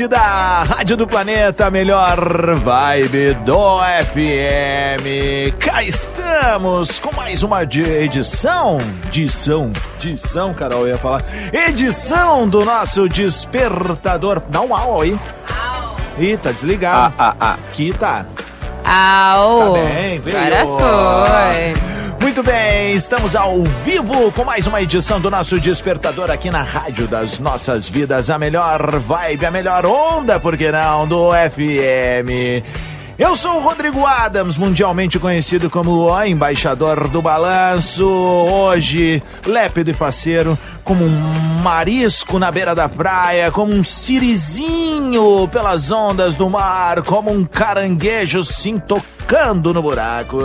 Atlântida, Rádio do Planeta, melhor vibe do FM. Cá estamos com mais uma edição, edição, edição, Carol ia falar, edição do nosso Despertador. Dá um au aí. Ih, tá desligado. Ah, ah, ah. Aqui tá. Au! Tá bem, veio. Agora foi. Muito bem, estamos ao vivo com mais uma edição do nosso Despertador aqui na Rádio das Nossas Vidas, a melhor vibe, a melhor onda, por que não, do FM. Eu sou o Rodrigo Adams, mundialmente conhecido como o embaixador do balanço. Hoje, lépido e faceiro, como um marisco na beira da praia, como um sirizinho pelas ondas do mar, como um caranguejo se tocando no buraco.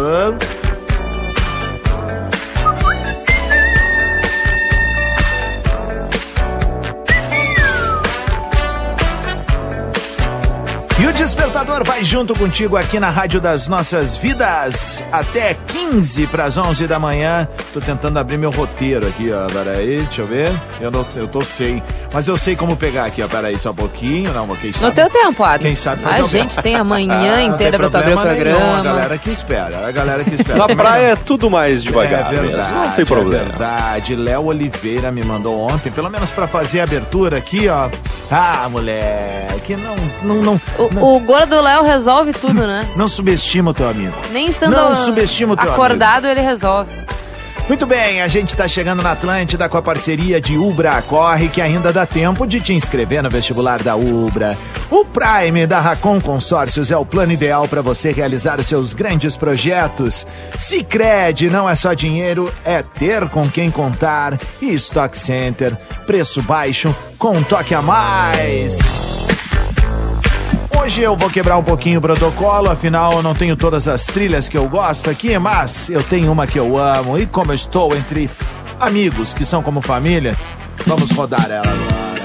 E o Despertador vai junto contigo aqui na Rádio das Nossas Vidas até 15 para as 11 da manhã. Tô tentando abrir meu roteiro aqui, ó. Peraí, deixa eu ver. Eu não, eu tô sem. Mas eu sei como pegar aqui, ó. Peraí, só um pouquinho. Não, quem No sabe. teu tempo, Adam. Quem sabe A gente tem a manhã Ah, inteira pra tu abrir o programa. A galera que espera, a galera que espera. Na praia é tudo mais devagar. É mesmo, verdade, Não tem problema. É verdade. Léo Oliveira me mandou ontem, pelo menos pra fazer a abertura aqui, ó. Ah, moleque, não, não, não, não, O, o gordo Léo resolve tudo, né? não subestima o teu amigo. Nem estando Não subestima o teu acordado, ele resolve. Muito bem, a gente está chegando na Atlântida com a parceria de Ubra. Corre que ainda dá tempo de te inscrever no vestibular da Ubra. O Prime da Racon Consórcios é o plano ideal para você realizar os seus grandes projetos. Sicredi não é só dinheiro, é ter com quem contar. E Stock Center, preço baixo com um toque a mais. Hoje eu vou quebrar um pouquinho o protocolo, afinal eu não tenho todas as trilhas que eu gosto aqui, mas eu tenho uma que eu amo. E como eu estou entre amigos que são como família, vamos rodar ela agora.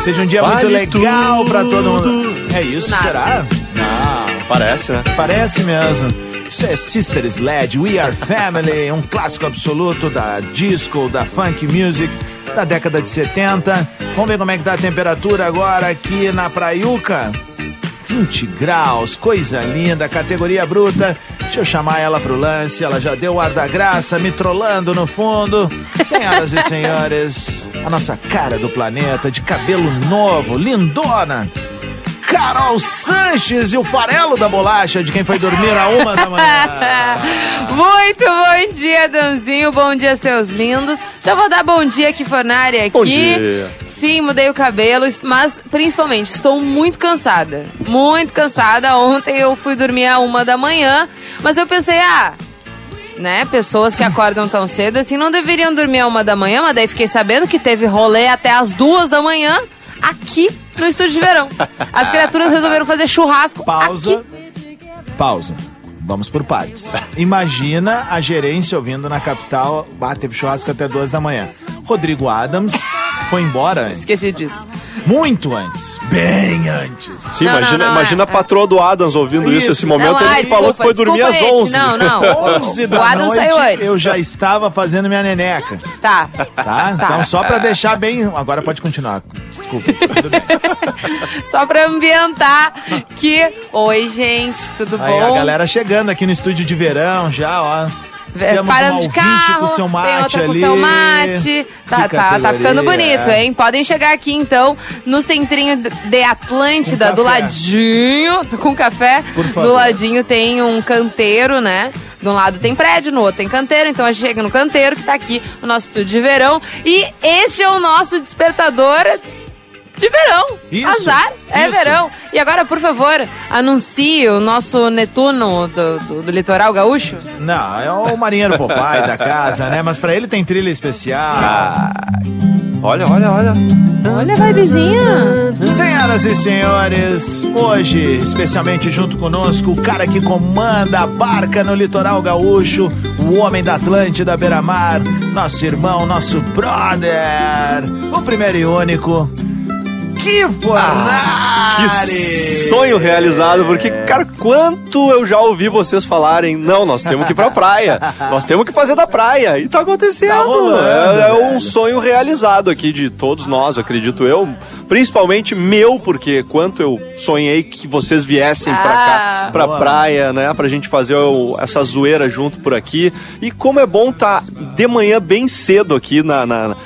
Seja um dia muito Vale legal tudo. pra todo mundo. É isso, Nada. será? Não. Parece, né? Parece mesmo. Isso é Sister Sledge, We Are Family, um clássico absoluto da disco, da funk music da década de 70. Vamos ver como é que tá a temperatura agora aqui na Praiuca. 20 graus, coisa linda, categoria bruta. Deixa eu chamar ela pro lance, ela já deu o ar da graça, me trollando no fundo. Senhoras e senhores, a nossa cara do planeta, de cabelo novo, lindona. Carol Sanches e o farelo da bolacha de quem foi dormir a uma da manhã. Muito bom dia, Danzinho. Bom dia, seus lindos. Já vou dar bom dia aqui, Fornari, aqui. Bom dia. Sim, mudei o cabelo, mas principalmente estou muito cansada. Muito cansada. Ontem eu fui dormir a uma da manhã, mas eu pensei, ah, né, pessoas que acordam tão cedo assim não deveriam dormir a uma da manhã, mas daí fiquei sabendo que teve rolê até as duas da manhã aqui no estúdio de verão. As criaturas resolveram fazer churrasco Pausa. aqui. Pausa. Vamos por partes. Imagina a gerência ouvindo na capital. Ah, teve churrasco até duas da manhã. Rodrigo Adams foi embora antes. Esqueci disso. Muito antes. Bem antes. Sim, Não, não, imagina, não, imagina é- a patroa do Adams ouvindo isso, Isso. esse momento. Não, ele ai, falou desculpa, que foi dormir às desculpa, 11. gente. Não, não. 11 O da Adam noite, saiu antes. eu já estava fazendo minha neneca. Tá. Tá? Então, só pra deixar bem. Agora pode continuar. Desculpa. Só pra ambientar que. Oi, gente, tudo Aí bom? a galera chegando aqui no estúdio de verão já, ó. Temos parando de carro, com seu tem mate outra com ali. seu mate. Tá, tá, tá ficando bonito, é. hein? Podem chegar aqui então no centrinho de Atlântida, Com do ladinho, com café. Do ladinho tem um canteiro, né? De um lado tem prédio, no outro tem canteiro, então a gente chega no canteiro que tá aqui o nosso estúdio de verão. E este é o nosso despertador de verão. Isso, Azar, é isso. verão. E agora, por favor, anuncie o nosso Netuno do, do, do litoral gaúcho. Não, é o marinheiro Popeye da casa, né? Mas pra ele tem trilha especial. Olha, olha, olha. Olha a vibezinha. Senhoras e senhores, hoje, especialmente junto conosco, o cara que comanda a barca no litoral gaúcho, o homem da Atlântida Beira-Mar, nosso irmão, nosso brother, o primeiro e único, que Fornari! Que sonho realizado, porque, cara, quanto eu já ouvi vocês falarem, não, nós temos que ir pra praia, nós temos que fazer da praia, e tá acontecendo. Tá rolando, é, é um velho. sonho realizado aqui de todos nós, acredito eu, principalmente meu, porque quanto eu sonhei que vocês viessem pra cá, Ah. pra Boa. praia, né, pra gente fazer o- essa zoeira junto por aqui, e como é bom tá de manhã bem cedo aqui na- na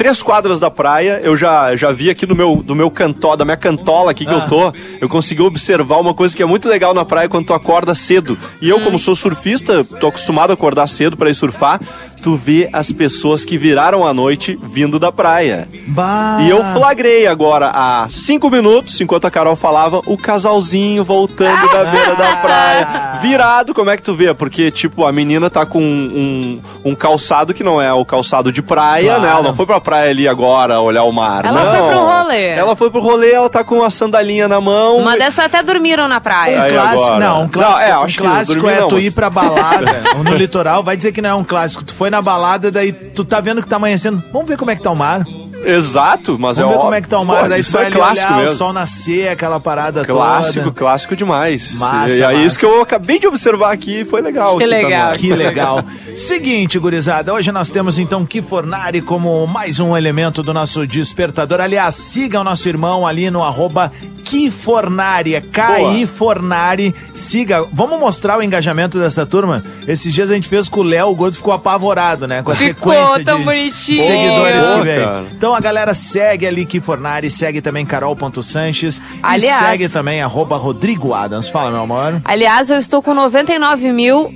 três quadras da praia, eu já, já vi aqui no meu, do meu cantó, da minha cantola aqui que Ah. eu tô, eu consegui observar uma coisa que é muito legal na praia quando tu acorda cedo. E eu, como sou surfista, tô acostumado a acordar cedo pra ir surfar, tu vê as pessoas que viraram a noite vindo da praia. Bah. E eu flagrei agora, há cinco minutos, enquanto a Carol falava, o casalzinho voltando da beira da praia. Virado, como é que tu vê? Porque, tipo, a menina tá com um, um calçado que não é o calçado de praia, Claro. né? Ela não foi pra praia ali agora olhar o mar. Ela não. foi pro rolê. Ela foi pro rolê, ela tá com a sandalinha na mão. Uma dessas até dormiram na Um praia. Aí clássico, não, um clássico, Não, é, um acho que clássico é não, tu mas- ir pra balada no litoral, vai dizer que não é um clássico. Tu foi na balada, daí tu tá vendo que tá amanhecendo. Vamos ver como é que tá o mar. Exato, mas Vamos é ver óbvio. como é que tá o mar. Pô, daí isso é clássico olhar mesmo. o sol nascer, aquela parada Clássico, toda. clássico demais. Massa, e é massa. isso que eu acabei de observar aqui, foi legal. Que legal. também. Que legal. Seguinte, gurizada, hoje nós temos então Kifornari como mais um elemento do nosso despertador. Aliás, siga o nosso irmão ali no arroba Kifornari, é K.I. Fornari. Siga, vamos mostrar o engajamento dessa turma? Esses dias a gente fez com o Léo, o Gordo ficou apavorado, né? Com a Ficou sequência tão de bonitinho. seguidores Pô, que veio. cara. Então a galera segue ali Kifornari, segue também Carol.Sanches Aliás- e segue também arroba Rodrigo Adams. Fala, meu amor. Aliás, eu estou com 99 mil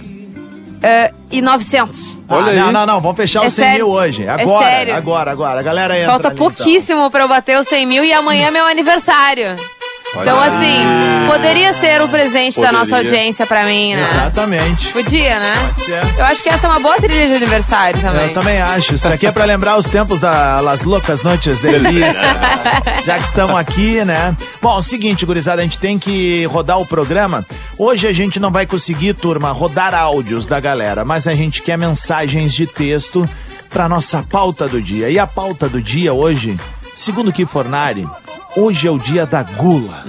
eh, e 900. Olha ah, aí. Não, não, não, vamos fechar É os 100 sério? mil hoje. É Agora, sério? agora, agora. A galera entra Falta ali, então. pouquíssimo pra eu bater os 100 mil e amanhã é meu aniversário. Então, assim, poderia ser o presente da nossa Poderia. audiência pra mim, né? Exatamente. Podia, né? ser. Eu acho que essa é uma boa trilha de aniversário também. Eu também acho. Isso daqui é pra lembrar os tempos das Las Loucas Noites de Delícia. Já que estamos aqui, né? Bom, seguinte, gurizada, a gente tem que rodar o programa. Hoje a gente não vai conseguir, turma, rodar áudios da galera, mas a gente quer mensagens de texto pra nossa pauta do dia. E a pauta do dia hoje, segundo o Kifornari, hoje é o dia da gula.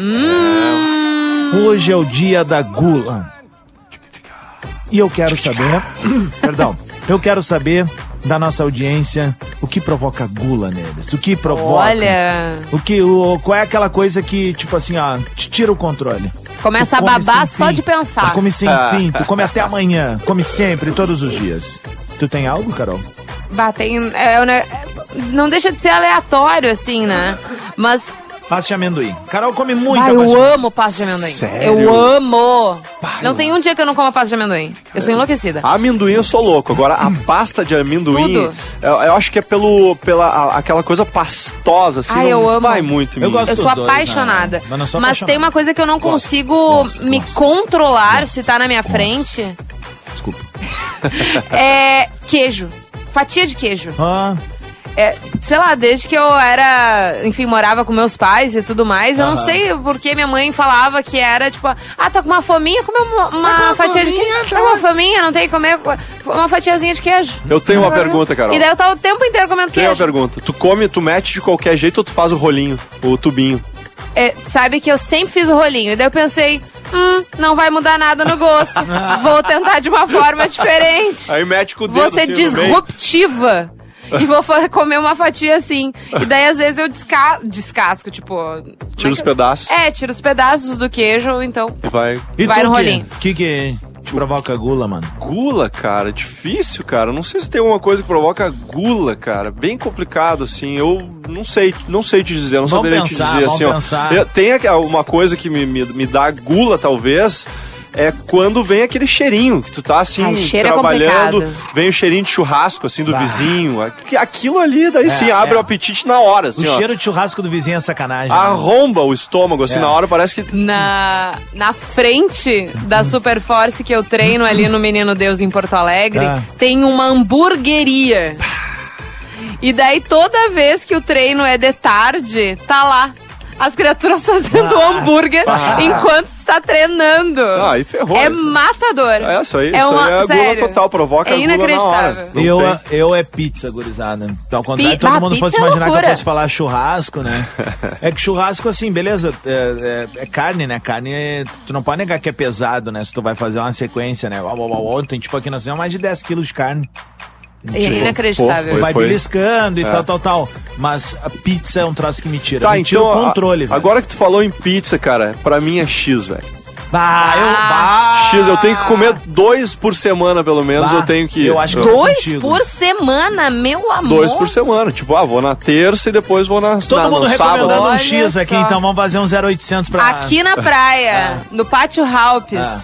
Hoje é o dia da gula. E eu quero saber, perdão, eu quero saber da nossa audiência o que provoca gula neles, o que provoca. Olha, O que, o, qual é aquela coisa que, tipo assim, ó, te tira o controle? começa a babar só fim. de pensar. Tu come sem Ah. fim, tu come até amanhã, come sempre, todos os dias. Tu tem algo, Carol? Batem, é, é, é, não deixa de ser aleatório, assim, né? Mas Pasta de amendoim. Carol come muito ah, pasta de eu amendoim. amo pasta de amendoim. Sério? Eu amo. Não tem um dia que eu não coma pasta de amendoim. Eu sou enlouquecida. Amendoim eu sou louco. Agora, a pasta de amendoim, Tudo. eu, eu acho que é pelo, pela a- aquela coisa pastosa, assim. Ai, não eu amo. vai muito Eu gosto Eu sou dois, apaixonada. né? Mas não sou Mas tem uma coisa que eu não Gosto, consigo gosto, me gosto. controlar se tá na minha frente. Desculpa. É queijo. Fatia de queijo. Ah, É, sei lá, desde que eu era, enfim, morava com meus pais e tudo mais, eu não sei porque minha mãe falava que era tipo, ah, tá com uma fominha, come uma, uma Tá com uma fatia de fominha, queijo. tá. Tá com uma fominha, não tem que comer uma fatiazinha de queijo. Eu tenho uma pergunta, Carol. E daí eu tava o tempo inteiro comendo Tenho uma queijo. pergunta. Tu come, tu mete de qualquer jeito ou tu faz o rolinho, o tubinho? É, sabe que eu sempre fiz o rolinho. E daí eu pensei, hum, não vai mudar nada no gosto. Vou tentar de uma forma diferente. Aí mete com o dedo Vou ser assim, disruptiva. E vou comer uma fatia assim. E daí, às vezes, eu desca descasco, tipo. como Tira é os que- pedaços É, tiro os pedaços do queijo, então. e vai... e Vai no que- rolinho. Que que... Tipo, provoca gula, mano? Gula, cara, difícil, cara. Não sei se tem alguma coisa que provoca gula, cara. Bem complicado, assim. Eu não sei, não sei te dizer, não Vamos saberia pensar, te dizer, vamos assim, ó. pensar. Eu- Tem uma coisa que me, me, me dá gula, talvez. É quando vem aquele cheirinho, que tu tá assim, Ai, é trabalhando, complicado. vem o cheirinho de churrasco, assim, do Bah. vizinho. Aqui- Aquilo ali, daí sim, é. abre o apetite na hora, assim, o ó. cheiro de churrasco do vizinho é sacanagem. né? Arromba o estômago, assim, É. na hora parece que. Na, na frente da Super Force que eu treino ali no Menino Deus em Porto Alegre, Ah. tem uma hamburgueria. E daí toda vez que o treino é de tarde, tá lá. As criaturas fazendo Ah. hambúrguer enquanto está treinando. Ah, aí ferrou. É matador. É, isso aí, É isso uma- aí é gula sério. total, provoca É gula inacreditável. Eu, eu é pizza, gurizada. Então, ao contrário, Pi- todo ah, mundo fosse é imaginar que eu loucura. fosse falar churrasco, né? é que churrasco, assim, beleza, é, é- é carne, né? Carne, é- tu não pode negar que é pesado, né? Se tu vai fazer uma sequência, né? Ontem, tipo, aqui nós temos mais de 10 quilos de carne. É inacreditável. Tu Foi, vai foi. beliscando e É. tal, tal, tal. Mas a pizza é um troço que me tira. Tá, me tira então. o controle, a- velho. agora que tu falou em pizza, cara, pra mim é X, velho. Bah, eu, Ah. bah, X, eu tenho que comer dois por semana, pelo menos. bah, eu tenho que. Eu acho que Dois contigo. por semana, meu amor. Dois por semana. Tipo, ah, vou na terça e depois vou na, Todo na, mundo no sábado. recomendando um Olha X aqui, só. então vamos fazer um 0800 pra... Aqui na praia, no Pátio Halpes, Ah.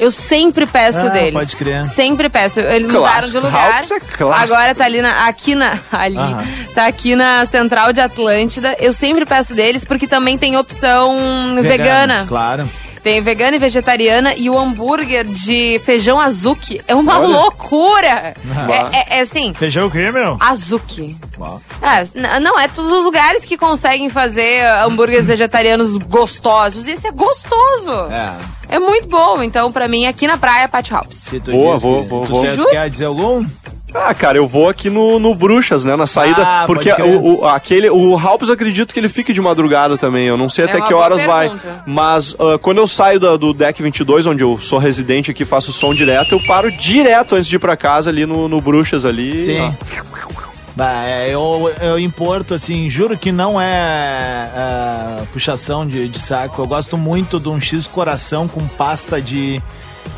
Eu sempre peço Ah, deles. pode crer. Sempre peço. Eles mudaram de lugar. É clássico. Agora tá ali na, aqui na ali, Aham. tá aqui na Central de Atlântida. Eu sempre peço deles porque também tem opção vegana. Claro. Tem vegana e vegetariana e o hambúrguer de feijão azuki é uma Olha. loucura. É, é- é assim, Feijão o quê, meu? azuki. É, não, é todos os lugares que conseguem fazer hambúrgueres vegetarianos gostosos. E esse é gostoso. É. É muito bom. Então, pra mim, aqui na praia, Pátio Hops. Se tu Boa, diz vou- vou- tu vou. quer- tu quer dizer algum? Ah, cara, eu vou aqui no, no Bruxas, né? Na saída. Ah, porque o, o- aquele, o Halpes eu acredito que ele fique de madrugada também. Eu não sei É até uma que horas vai. Mas ah, quando eu saio da- do deck 22, onde eu sou residente aqui, faço som direto, eu paro direto antes de ir pra casa ali no, no Bruxas ali. Sim. ó. Bah, é, eu, eu importo, assim, juro que não é, é, puxação de, de saco. Eu gosto muito de um X coração com pasta de...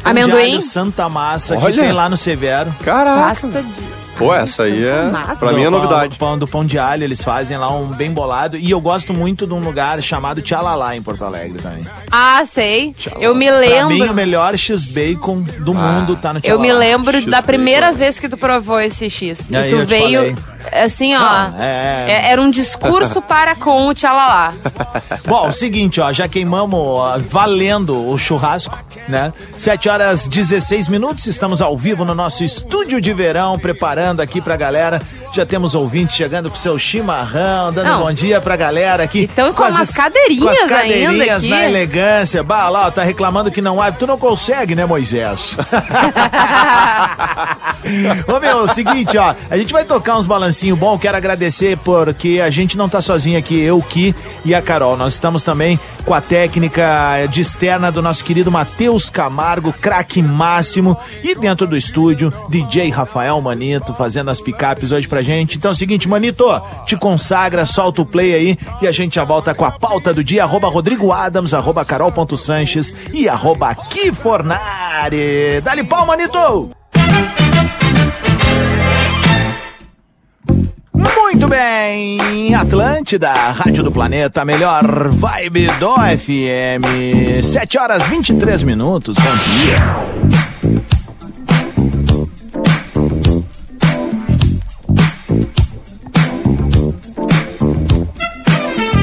Amendoim? alho Santa Massa, que Olha. tem lá no Severo. Caraca. Pasta de. Pô, essa aí é. Massa. Pra mim é novidade. Pão, do pão de alho, eles fazem lá um bem bolado. E eu gosto muito de um lugar chamado Tchalalá, em Porto Alegre também. Ah, sei. Eu me Pra lembro. mim, o melhor X-Bacon do mundo tá no Eu Tchalalá. me lembro da primeira vez que tu provou esse X. E aí tu eu te veio, falei. assim, ó. Não, é- é- Era um discurso para com o Tchalalá. Bom, o seguinte, ó, já queimamos ó, valendo o churrasco, né? 7 horas 16 minutos, estamos ao vivo no nosso estúdio de verão, preparando aqui pra galera. Já temos ouvintes chegando com seu chimarrão, dando Não. bom dia pra galera aqui. Então, com as umas es- cadeirinhas com as ainda cadeirinhas aqui. na elegância. Bah, lá, ó, tá reclamando que não há. Tu não consegue, né, Moisés? Ô, meu, seguinte, ó. A gente vai tocar uns balancinho bom. Quero agradecer porque a gente não tá sozinho aqui, eu, Ki e a Carol. Nós estamos também com a técnica de externa do nosso querido Matheus Camargo, craque máximo. E dentro do estúdio, DJ Rafael Manito fazendo as picapes hoje pra gente. Então é o seguinte, Manito, te consagra, solta o play aí e a gente já volta com a pauta do dia. Arroba Rodrigo Adams, arroba Carol.Sanches e arroba Kifornari. Dá-lhe pau, Manito! Muito bem, Atlântida, Rádio do Planeta, melhor vibe do FM. 7 horas 23 minutos, bom dia.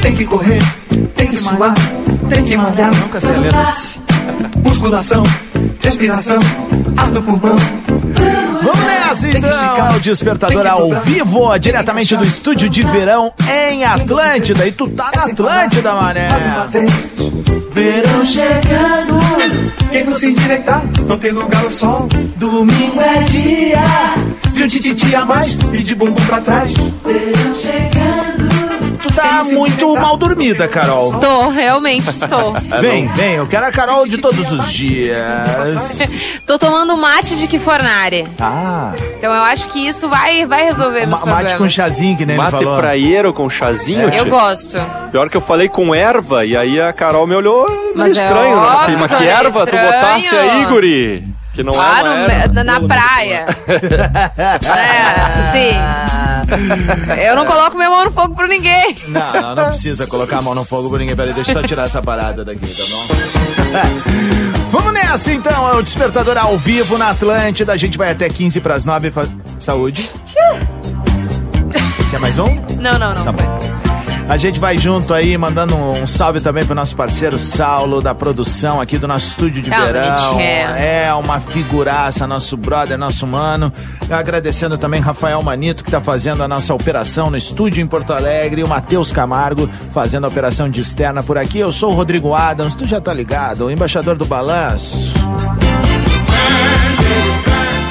Tem que correr, tem que suar, tem que malhar. Nunca sei. Musculação, respiração, ar do pulmão. Vamos nessa então, é o Despertador ao vivo, diretamente do estúdio de verão em Atlântida. E tu tá na Atlântida, mané. Mais uma vez, verão chegando. Quem não se endireitar, não tem lugar no sol. Domingo é dia de um tititi a mais e de bumbum pra trás. Verão chegando. Tu tá muito mal dormida, Carol. Tô, realmente estou. Vem, vem, eu quero a Carol de todos os dias. Tô tomando mate de Kifornari. Ah, Então eu acho que isso vai, vai resolver meus ma- mate problemas. com chazinho, que nem ele Mate falou. praieiro com chazinho, Eu tio? gosto. Pior que eu falei com erva, e aí a Carol me olhou meio Mas é estranho, né? óbvio Mas que é erva tu estranho. botasse aí, guri? Que não Claro, é uma erva. na, na praia. é, sim. Eu não coloco minha mão no fogo por ninguém. Não, não, não precisa colocar a mão no fogo por ninguém. Peraí, deixa eu só tirar essa parada daqui, tá bom? Vamos nessa então, é o Despertador ao vivo na Atlântida. A gente vai até 15 pras 9. Fa... Saúde. Quer mais um? Não, não, não. Tá bom. A gente vai junto aí, mandando um salve também pro nosso parceiro Saulo, da produção aqui do nosso estúdio de Calma, verão. é. É uma figuraça, nosso brother, nosso mano. Agradecendo também Rafael Manito, que tá fazendo a nossa operação no estúdio em Porto Alegre, e o Matheus Camargo fazendo a operação de externa por aqui. Eu sou o Rodrigo Adams, tu já tá ligado, o embaixador do balanço.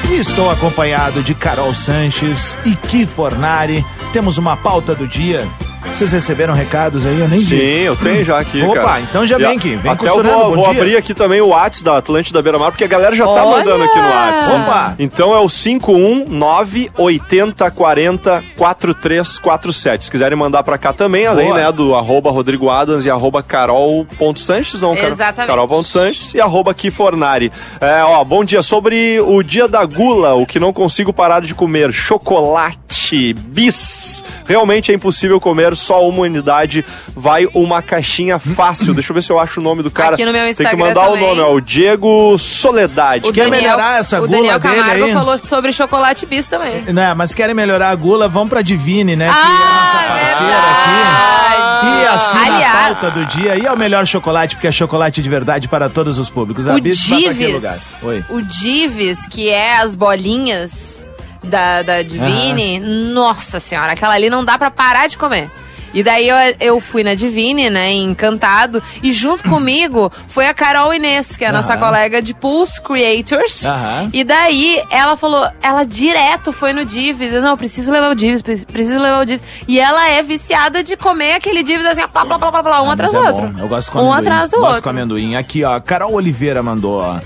E estou acompanhado de Carol Sanches e Ki Fornari. Temos uma pauta do dia. Vocês receberam recados aí? Eu nem Sim, vi. eu tenho já aqui, Opa, cara. então já E vem aqui, vem Até eu vou, bom vou dia. abrir aqui também o WhatsApp da Atlântida Beira Mar, porque a galera já tá Olha! mandando aqui no WhatsApp. Opa! Então é o 51980404347. Se quiserem mandar pra cá também, além Boa. né, do arroba Rodrigo Adams e arroba carol.sanches, não, Carol- Exatamente. carol.sanches e arroba Kifornari. É, ó, bom dia. Sobre o dia da gula, o que não consigo parar de comer, chocolate, bis. Realmente é impossível comer só uma unidade. Vai uma caixinha fácil. Deixa eu ver se eu acho o nome do cara. Aqui no meu Tem que Instagram mandar também. o nome, ó, o Diego Soledade. O Quer melhorar essa o gula Daniel dele Camargo aí? falou sobre chocolate bis também. Né, mas querem melhorar a gula, vão pra Divine, né? que é a Ah, nossa parceira verdade. aqui. Que assina Aliás- a pauta do dia. E é o melhor chocolate, porque é chocolate de verdade para todos os públicos. A O Bis Divis, lugar. Oi. o Divis, que é as bolinhas da, da Divine, nossa senhora, aquela ali não dá pra parar de comer. E daí eu, eu fui na Divine, né, encantado, e junto comigo foi a Carol Inês, que é a nossa Aham. colega de Pulse Creators. Aham. E daí ela falou, ela direto foi no Divis, eu, não, preciso levar o Divis, pre- preciso levar o Divis. E ela é viciada de comer aquele Divis assim, plá, plá, plá, plá, plá, um Ah, atrás mas do é outro. bom. Eu gosto com Um amendoim. atrás do gosto outro. com amendoim. Aqui, ó, Carol Oliveira mandou, ó.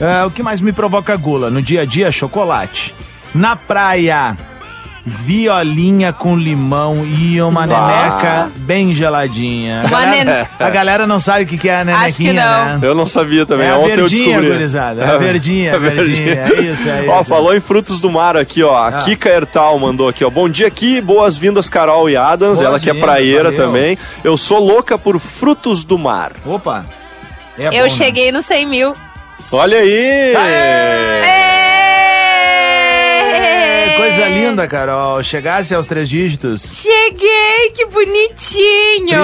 É, o que mais me provoca gula? No dia a dia, chocolate. Na praia, violinha com limão e uma Ah. neneca bem geladinha. A galera, a galera não sabe o que é a Acho que nenequinha, não. né? Eu não sabia também. É a Ontem eu verdinha, descobri. gurizada. É a verdinha, É a verdinha. É isso, é Ó, isso. falou em frutos do mar aqui, ó. A Ah. Kika Ertal mandou aqui, ó. Bom dia aqui, boas-vindas, Carol e Adams. Ela que é praieira valeu. também. Eu sou louca por frutos do mar. Opa. É Eu bom, né? cheguei no 100 mil. Olha aí! É, coisa linda, Carol. Chegasse aos três dígitos. Cheguei, que bonitinho!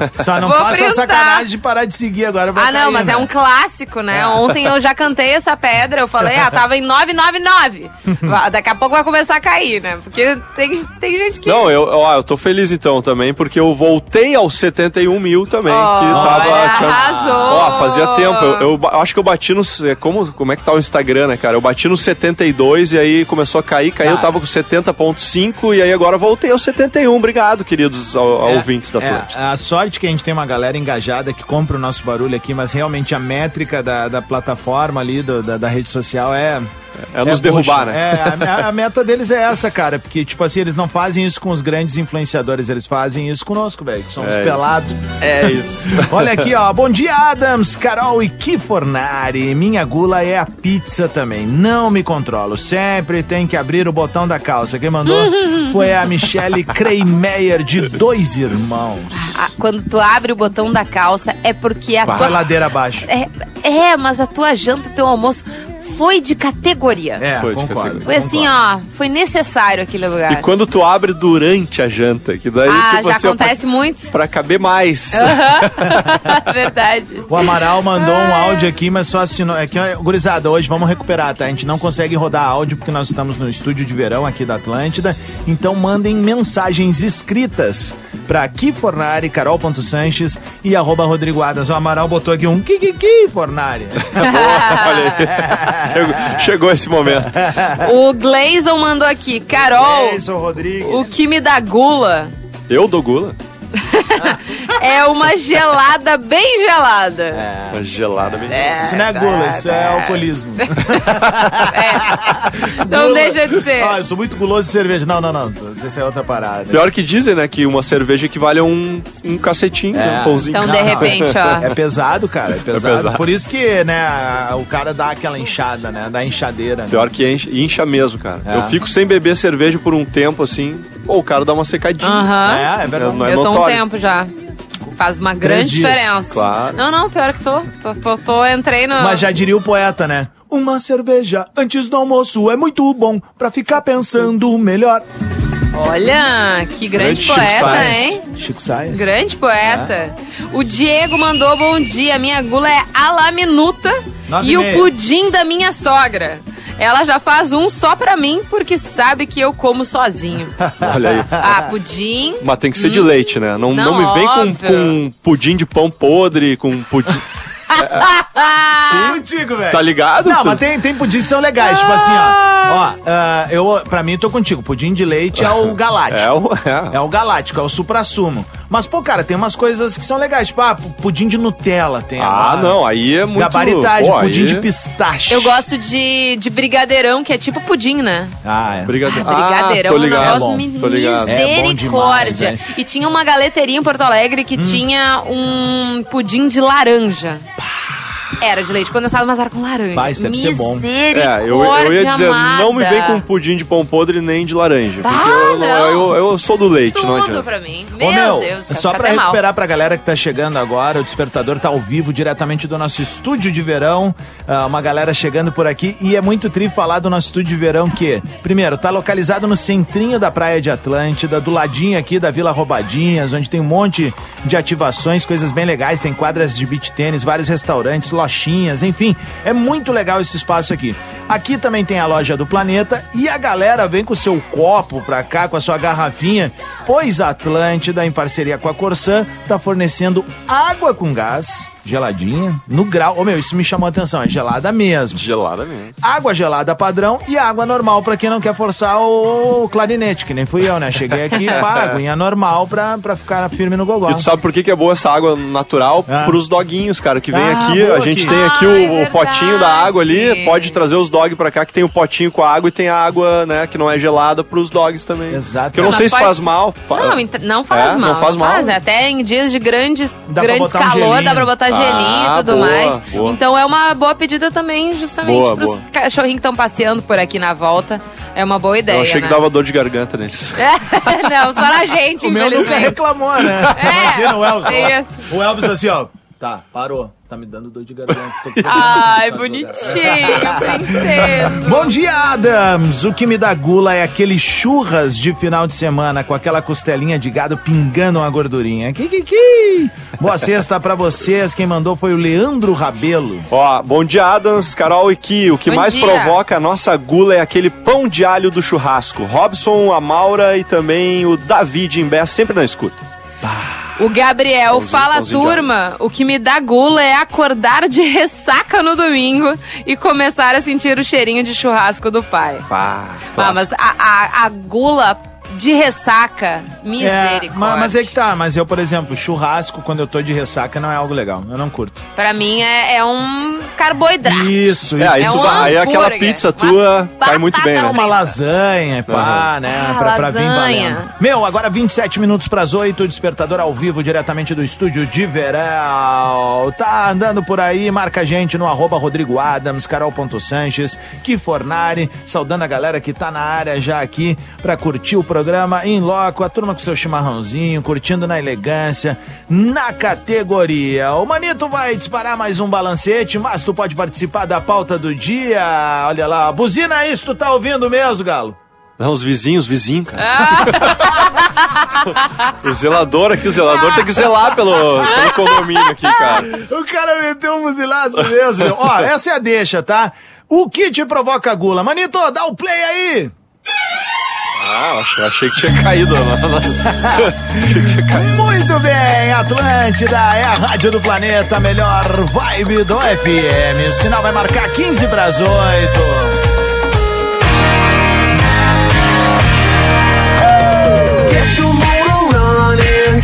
Printa. Só não Vou faça printar. sacanagem de parar de seguir agora. Ah, não, cair, mas né? é um clássico, né? Ontem eu já cantei essa pedra, eu falei, ah, tava em 999. Va- Daqui a pouco vai começar a cair, né? Porque tem, tem gente que. Não, eu, ó, eu tô feliz então também, porque eu voltei aos 71 mil também, que Olha, tava... tinha- arrasou. Ó, fazia tempo, eu, eu acho que eu bati nos... é, Como, como é que tá o Instagram, né, cara? Eu bati nos 72 e aí começou a cair, caiu, eu tava com 70.5 e aí agora voltei aos 71. Obrigado, queridos ao- É, ouvintes da é, Atlântica. a sorte que a gente tem uma galera engajada que compra o nosso barulho aqui, mas realmente a métrica da, da plataforma ali, do- da, da rede social é. É nos bucha. derrubar, né? É, a, a meta deles é essa, cara. Porque, tipo assim, eles não fazem isso com os grandes influenciadores, eles fazem isso conosco, velho. que Somos É pelados. É isso. Olha aqui, ó. Bom dia, Adams, Carol e Kifornari. Minha gula é a pizza também. Não me controlo. Sempre tem que abrir o botão da calça. Quem mandou foi a Michelle Kreimeyer, de dois irmãos. Ah, quando tu abre o botão da calça, é porque a Vai tua. ladeira abaixo. É, é, mas a tua janta, teu almoço foi de categoria. É, Foi de concordo. categoria. Foi assim, ó, foi necessário aquele lugar. E quando tu abre durante a janta, que daí, ah, tipo já assim, ó, pra- acontece muito? pra caber mais. Verdade. O Amaral mandou um áudio aqui, mas só assinou. É que, gurizada, hoje vamos recuperar, tá? A gente não consegue rodar áudio porque nós estamos no estúdio de verão aqui da Atlântida. Então mandem mensagens escritas pra Kifornari, carol.sanches e arroba Rodrigo Adas. O Amaral botou aqui um Kikiki Fornari. Olha aí. Chegou, chegou esse momento. O Gleison mandou aqui, Carol, isso, Rodrigues. o que me dá gula Eu dou gula? é uma gelada bem gelada. É. Uma gelada bem. Isso não é gula, isso é alcoolismo. Não Gula- deixa de ser. Ah, eu sou muito guloso de cerveja. Não, não, não. Isso é outra parada. Pior que dizem, né? Que uma cerveja equivale a um, um cacetinho, É. um pãozinho. Então, de repente, ó. É pesado, cara. É pesado. pesado. Por isso que, né, o cara dá aquela inchada, né? Dá inchadeira. né? Pior que incha, incha mesmo, cara. É. Eu fico sem beber cerveja por um tempo, assim. Pô, o cara dá uma secadinha. Aham. É, é verdade. Não é eu tô um notório. tempo já. Faz uma grande dias, diferença. claro. Não, não, pior que tô. Tô, tô, tô entrei no. Mas já diria o poeta, né? Uma cerveja antes do almoço é muito bom pra ficar pensando melhor. Olha, que grande Grande Chico poeta, Sainz. hein? Chico Sainz. Grande poeta. O Diego mandou bom dia. Minha gula é a la minuta Nove e e o pudim da minha sogra. Ela já faz um só pra mim porque sabe que eu como sozinho. Olha aí. Ah, pudim. Mas tem que ser de leite, né? Não, não, Não, me vem com, com pudim de pão podre, com pudim. Sim, contigo, velho. Tá ligado? Não, mas tem, tem pudim que são legais. Tipo assim, ó. Ó, ah, eu, pra mim, tô contigo. Pudim de leite é o galáctico. É o. É É. o galáctico, é o supra-sumo. Mas, pô, cara, tem umas coisas que são legais. Tipo, ah, pudim de Nutella tem Ah, agora. não, aí é muito. Gabaritagem, Pô, pudim aí- de pistache. Eu gosto de, de brigadeirão, que é tipo pudim, né? Ah, é. Brigadeiro. Brigadeirão, ah, tô um ligado. negócio É bom, mi- tô ligado. É bom demais, misericórdia. e tinha uma galeteria em Porto Alegre Hum. que tinha um pudim de laranja. Era de leite condensado, mas era com laranja. Isso deve ser bom. É, eu, eu ia dizer, não me vem com amada. pudim de pão podre nem de laranja. Ah, porque eu, não. eu, eu sou do leite, não Tudo adianta. pra mim. Ô, Meu, Deus, céu, só pra até mal. recuperar pra galera que tá chegando agora, o Despertador tá ao vivo diretamente do nosso estúdio de verão. Ah, uma galera chegando por aqui e é muito tri falar do nosso estúdio de verão que, primeiro, tá localizado no centrinho da Praia de Atlântida, do ladinho aqui da Vila Roubadinhas, onde tem um monte de ativações, coisas bem legais, tem quadras de beach tênis, vários restaurantes, lojinhas, enfim, é muito legal esse espaço aqui. Aqui também tem a loja do Planeta e a galera vem com o seu copo pra cá, com a sua garrafinha, pois a Atlântida, em parceria com a Corsã, tá fornecendo água com gás, geladinha, no grau. Ô meu, isso me chamou a atenção, é gelada mesmo. Gelada mesmo. Água gelada padrão e água normal pra quem não quer forçar o clarinete, que nem fui eu, né? Cheguei aqui, pá, aguinha normal pra, pra ficar firme no gogó. E tu sabe por que, que é boa essa água natural? Ah. Pros doguinhos, cara, que vem Ah, aqui. A gente aqui. tem aqui Ah, o, é o potinho da água ali. Pode trazer os dog pra cá, que tem o potinho com a água e tem a água, né, que não é gelada pros dogs também. Exato. Que eu não Mas sei se pode- faz mal. Fa- Não, não faz É, mal. não faz mal. Até em dias de grandes, Dá pra grandes um calor, gelinho. dá pra botar gelinho Ah, e tudo boa, mais. boa. Então é uma boa pedida também, justamente Boa, pros boa. cachorrinhos que estão passeando por aqui na volta. É uma boa ideia. Eu achei que né? dava dor de garganta neles. não, só na gente, O meu nunca infelizmente. reclamou, né? É, Imagina o Elvis. é. O Elvis assim, ó. Tá, parou. Tá me dando dor de garganta. Ai, bonitinho, princesa. Bom dia, Adams! O que me dá gula é aquele churras de final de semana com aquela costelinha de gado pingando uma gordurinha. Que, que, que. Boa sexta pra vocês. Quem mandou foi o Leandro Rabelo. Ó, bom dia, Adams, Carol e Ki. O que Bom mais dia. provoca a nossa gula é aquele pão de alho do churrasco. Robson, a Maura e também o David em Bé, sempre na escuta. O Gabriel Pãozinho, fala, pãozinho turma, o que me dá gula é acordar de ressaca no domingo e começar a sentir o cheirinho de churrasco do pai. Pá, Ah, mas a, a, a gula de ressaca, É, misericórdia. mas, mas é que tá, mas eu, por exemplo, churrasco, quando eu tô de ressaca, não é algo legal. Eu não curto. Pra mim é, é um carboidrato. Isso, É, isso. aí, É tu- um aí aquela pizza uma tua cai muito bem, né? Uma lasanha, pá, Aham. né? Ah, pra, pra vir valendo. Meu, agora 27 minutos pras 8, despertador ao vivo, diretamente do estúdio de verão. Tá andando por aí, marca a gente no arroba Rodrigo Adams, Carol.Sanches, Kifornari, saudando a galera que tá na área já aqui pra curtir o programa em loco, a turma com seu chimarrãozinho, curtindo na elegância, na categoria. O Manito vai disparar mais um balancete, mas tu pode participar da pauta do dia. Olha lá, buzina isso, tu tá ouvindo mesmo, Galo? Não, os vizinhos, vizinho, cara. Ah. o zelador aqui, o zelador tem que zelar pelo, pelo condomínio aqui, cara. O cara meteu um muzilaço mesmo. meu. Ó, essa é a deixa, tá? O que te provoca gula? Manito, dá o play aí. Ah, achei, achei que tinha caído. Né? achei que tinha caído. Muito bem, Atlântida é a rádio do planeta, melhor vibe do FM. O sinal vai marcar 15 para as 8.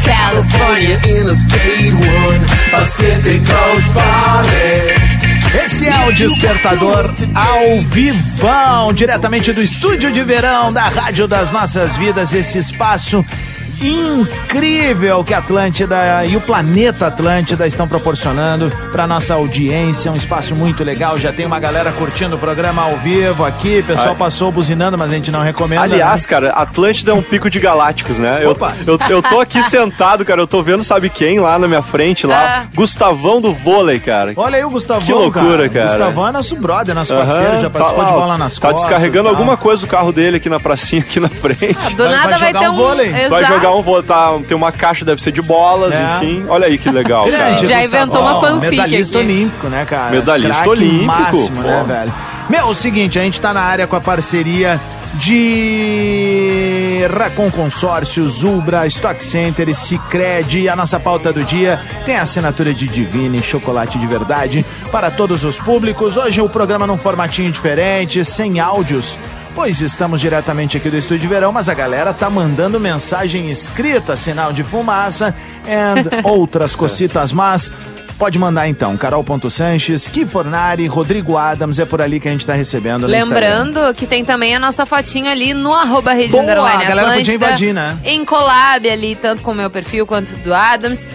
California Interstate 1, Pacific Coast Party. Esse é o Despertador ao vivão, diretamente do estúdio de verão da Rádio das Nossas Vidas, esse espaço incrível que a Atlântida e o planeta Atlântida estão proporcionando para nossa audiência, um espaço muito legal. Já tem uma galera curtindo o programa ao vivo aqui, o pessoal Ai. passou buzinando, mas a gente não recomenda. Aliás, né? cara, Atlântida é um pico de galácticos, né? Eu, Opa. eu, eu tô aqui sentado, cara, eu tô vendo, sabe quem lá na minha frente, lá? Ah. Gustavão do vôlei, cara. Olha aí o Gustavão, Que loucura, cara. Gustavão é nosso brother, nosso parceiro, já participou tá de bola nas Tá costas. descarregando tal. alguma coisa do carro dele aqui na pracinha, aqui na frente. Do Vai- nada vai vai, jogar ter um um. vôlei. Vai Exato. jogar um vôlei, tá, tem uma caixa, deve ser de bolas, É. enfim. Olha aí que legal, cara. Já inventou uma fanfic Medalhista aqui. olímpico, né, cara? Medalhista Craque olímpico, máximo, né, velho? Meu, o seguinte, a gente tá na área com a parceria de Racon Consórcios, Ubra, Stock Center e Cicred. A nossa pauta do dia tem a assinatura de Divine, chocolate de verdade, para todos os públicos. Hoje o programa num formatinho diferente, sem áudios. Pois estamos diretamente aqui do Estúdio de Verão, mas a galera tá mandando mensagem escrita, sinal de fumaça and outras cocitas más. Pode mandar então, Carol.Sanches, Kifornari, Rodrigo Adams, é por ali que a gente tá recebendo. Lembrando que tem também a nossa fotinha ali no arroba Rede Boa, a galera podia invadir, né? Em collab ali, tanto com o meu perfil quanto do Adams.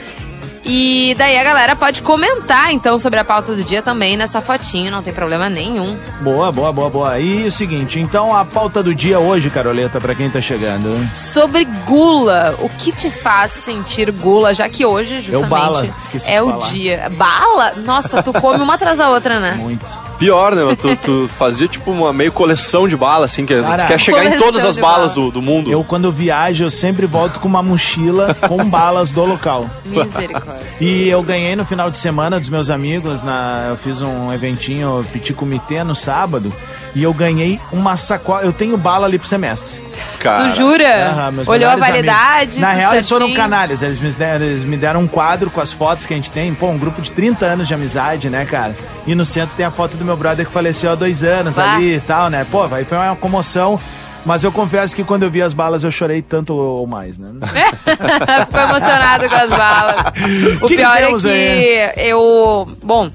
E daí a galera pode comentar, então, sobre a pauta do dia também nessa fotinho, não tem problema nenhum. Boa, boa, boa, boa. E o seguinte, então a pauta do dia hoje, Caroleta, pra quem tá chegando. Sobre gula, o que te faz sentir gula, já que hoje, justamente, bala, esqueci é o falar. dia. Bala? Nossa, tu come uma atrás da outra, né? Muito. Pior, né? Tu, tu fazia tipo uma meio coleção de balas, assim, que Cara, tu quer chegar em todas as balas bala. do, do mundo. Eu, quando viajo, eu sempre volto com uma mochila com balas do local. Misericórdia. E eu ganhei no final de semana dos meus amigos, na, eu fiz um eventinho Petit Comitê no sábado, e eu ganhei uma sacola. Eu tenho bala ali pro semestre. Cara. tu jura? Olhou a validade? amigos. Na real, eles foram certinho? canalhas. Eles me, deram, eles me deram um quadro com as fotos que a gente tem. Pô, um grupo de 30 anos de amizade, né, cara? E no centro tem a foto do meu brother que faleceu há dois anos Bah. ali e tal, né? Pô, aí foi uma comoção. Mas eu confesso que quando eu vi as balas eu chorei tanto ou mais, né? Ficou emocionado com as balas. O Que que pior é temos que aí? eu. Bom.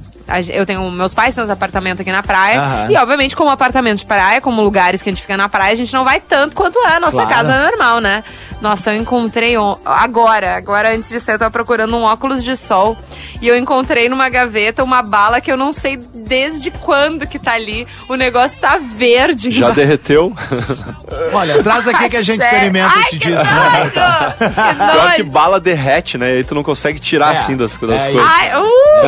Eu tenho. Meus pais têm uns apartamentos aqui na praia. Aham. E, obviamente, como apartamento de praia, como lugares que a gente fica na praia, a gente não vai tanto quanto é a nossa Claro. casa normal, né? Nossa, eu encontrei on- agora, agora antes de sair, eu tava procurando um óculos de sol. E eu encontrei numa gaveta uma bala que eu não sei desde quando que tá ali. O negócio tá verde. Já derreteu. Olha, traz aqui que a gente Sério? experimenta Ai, e te que diz. nojo! Que Pior que bala derrete, né? E aí tu não consegue tirar É, assim das, das é coisas. Ai, uh!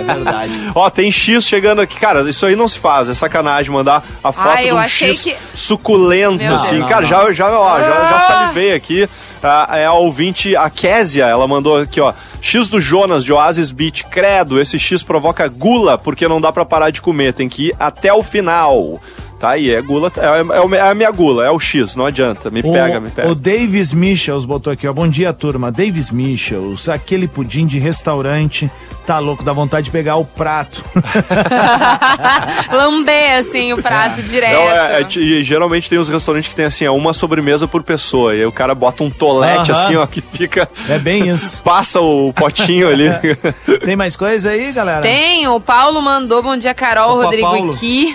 É verdade. Ó, tem X chegando aqui. Cara, isso aí não se faz. É sacanagem mandar a foto Ai, de um X que- suculento, Meu assim. Deus. Cara, já, já, ó, já, já Ah! salivei aqui. Ah, é a ouvinte, a Késia, ela mandou aqui, ó. X do Jonas, de Oasis Beach. Credo, esse X provoca gula, porque não dá pra parar de comer. Tem que ir até o final. Tá aí, é gula. É, é o- é a minha gula, é o X, não adianta. Me pega, me pega. O Davis Michels botou aqui, ó. Bom dia, turma. Davis Michels, aquele pudim de restaurante. Tá louco, dá vontade de pegar o prato. Lamber, assim, o prato direto. Não, é- é e geralmente tem os restaurantes que tem assim, é uma sobremesa por pessoa. E aí o cara bota um tolete Aham. assim, ó, que fica. É bem isso. Passa o potinho ali. Tem mais coisa aí, galera? Tem, o Paulo mandou bom dia, Carol, Opa, Rodrigo Paulo. aqui.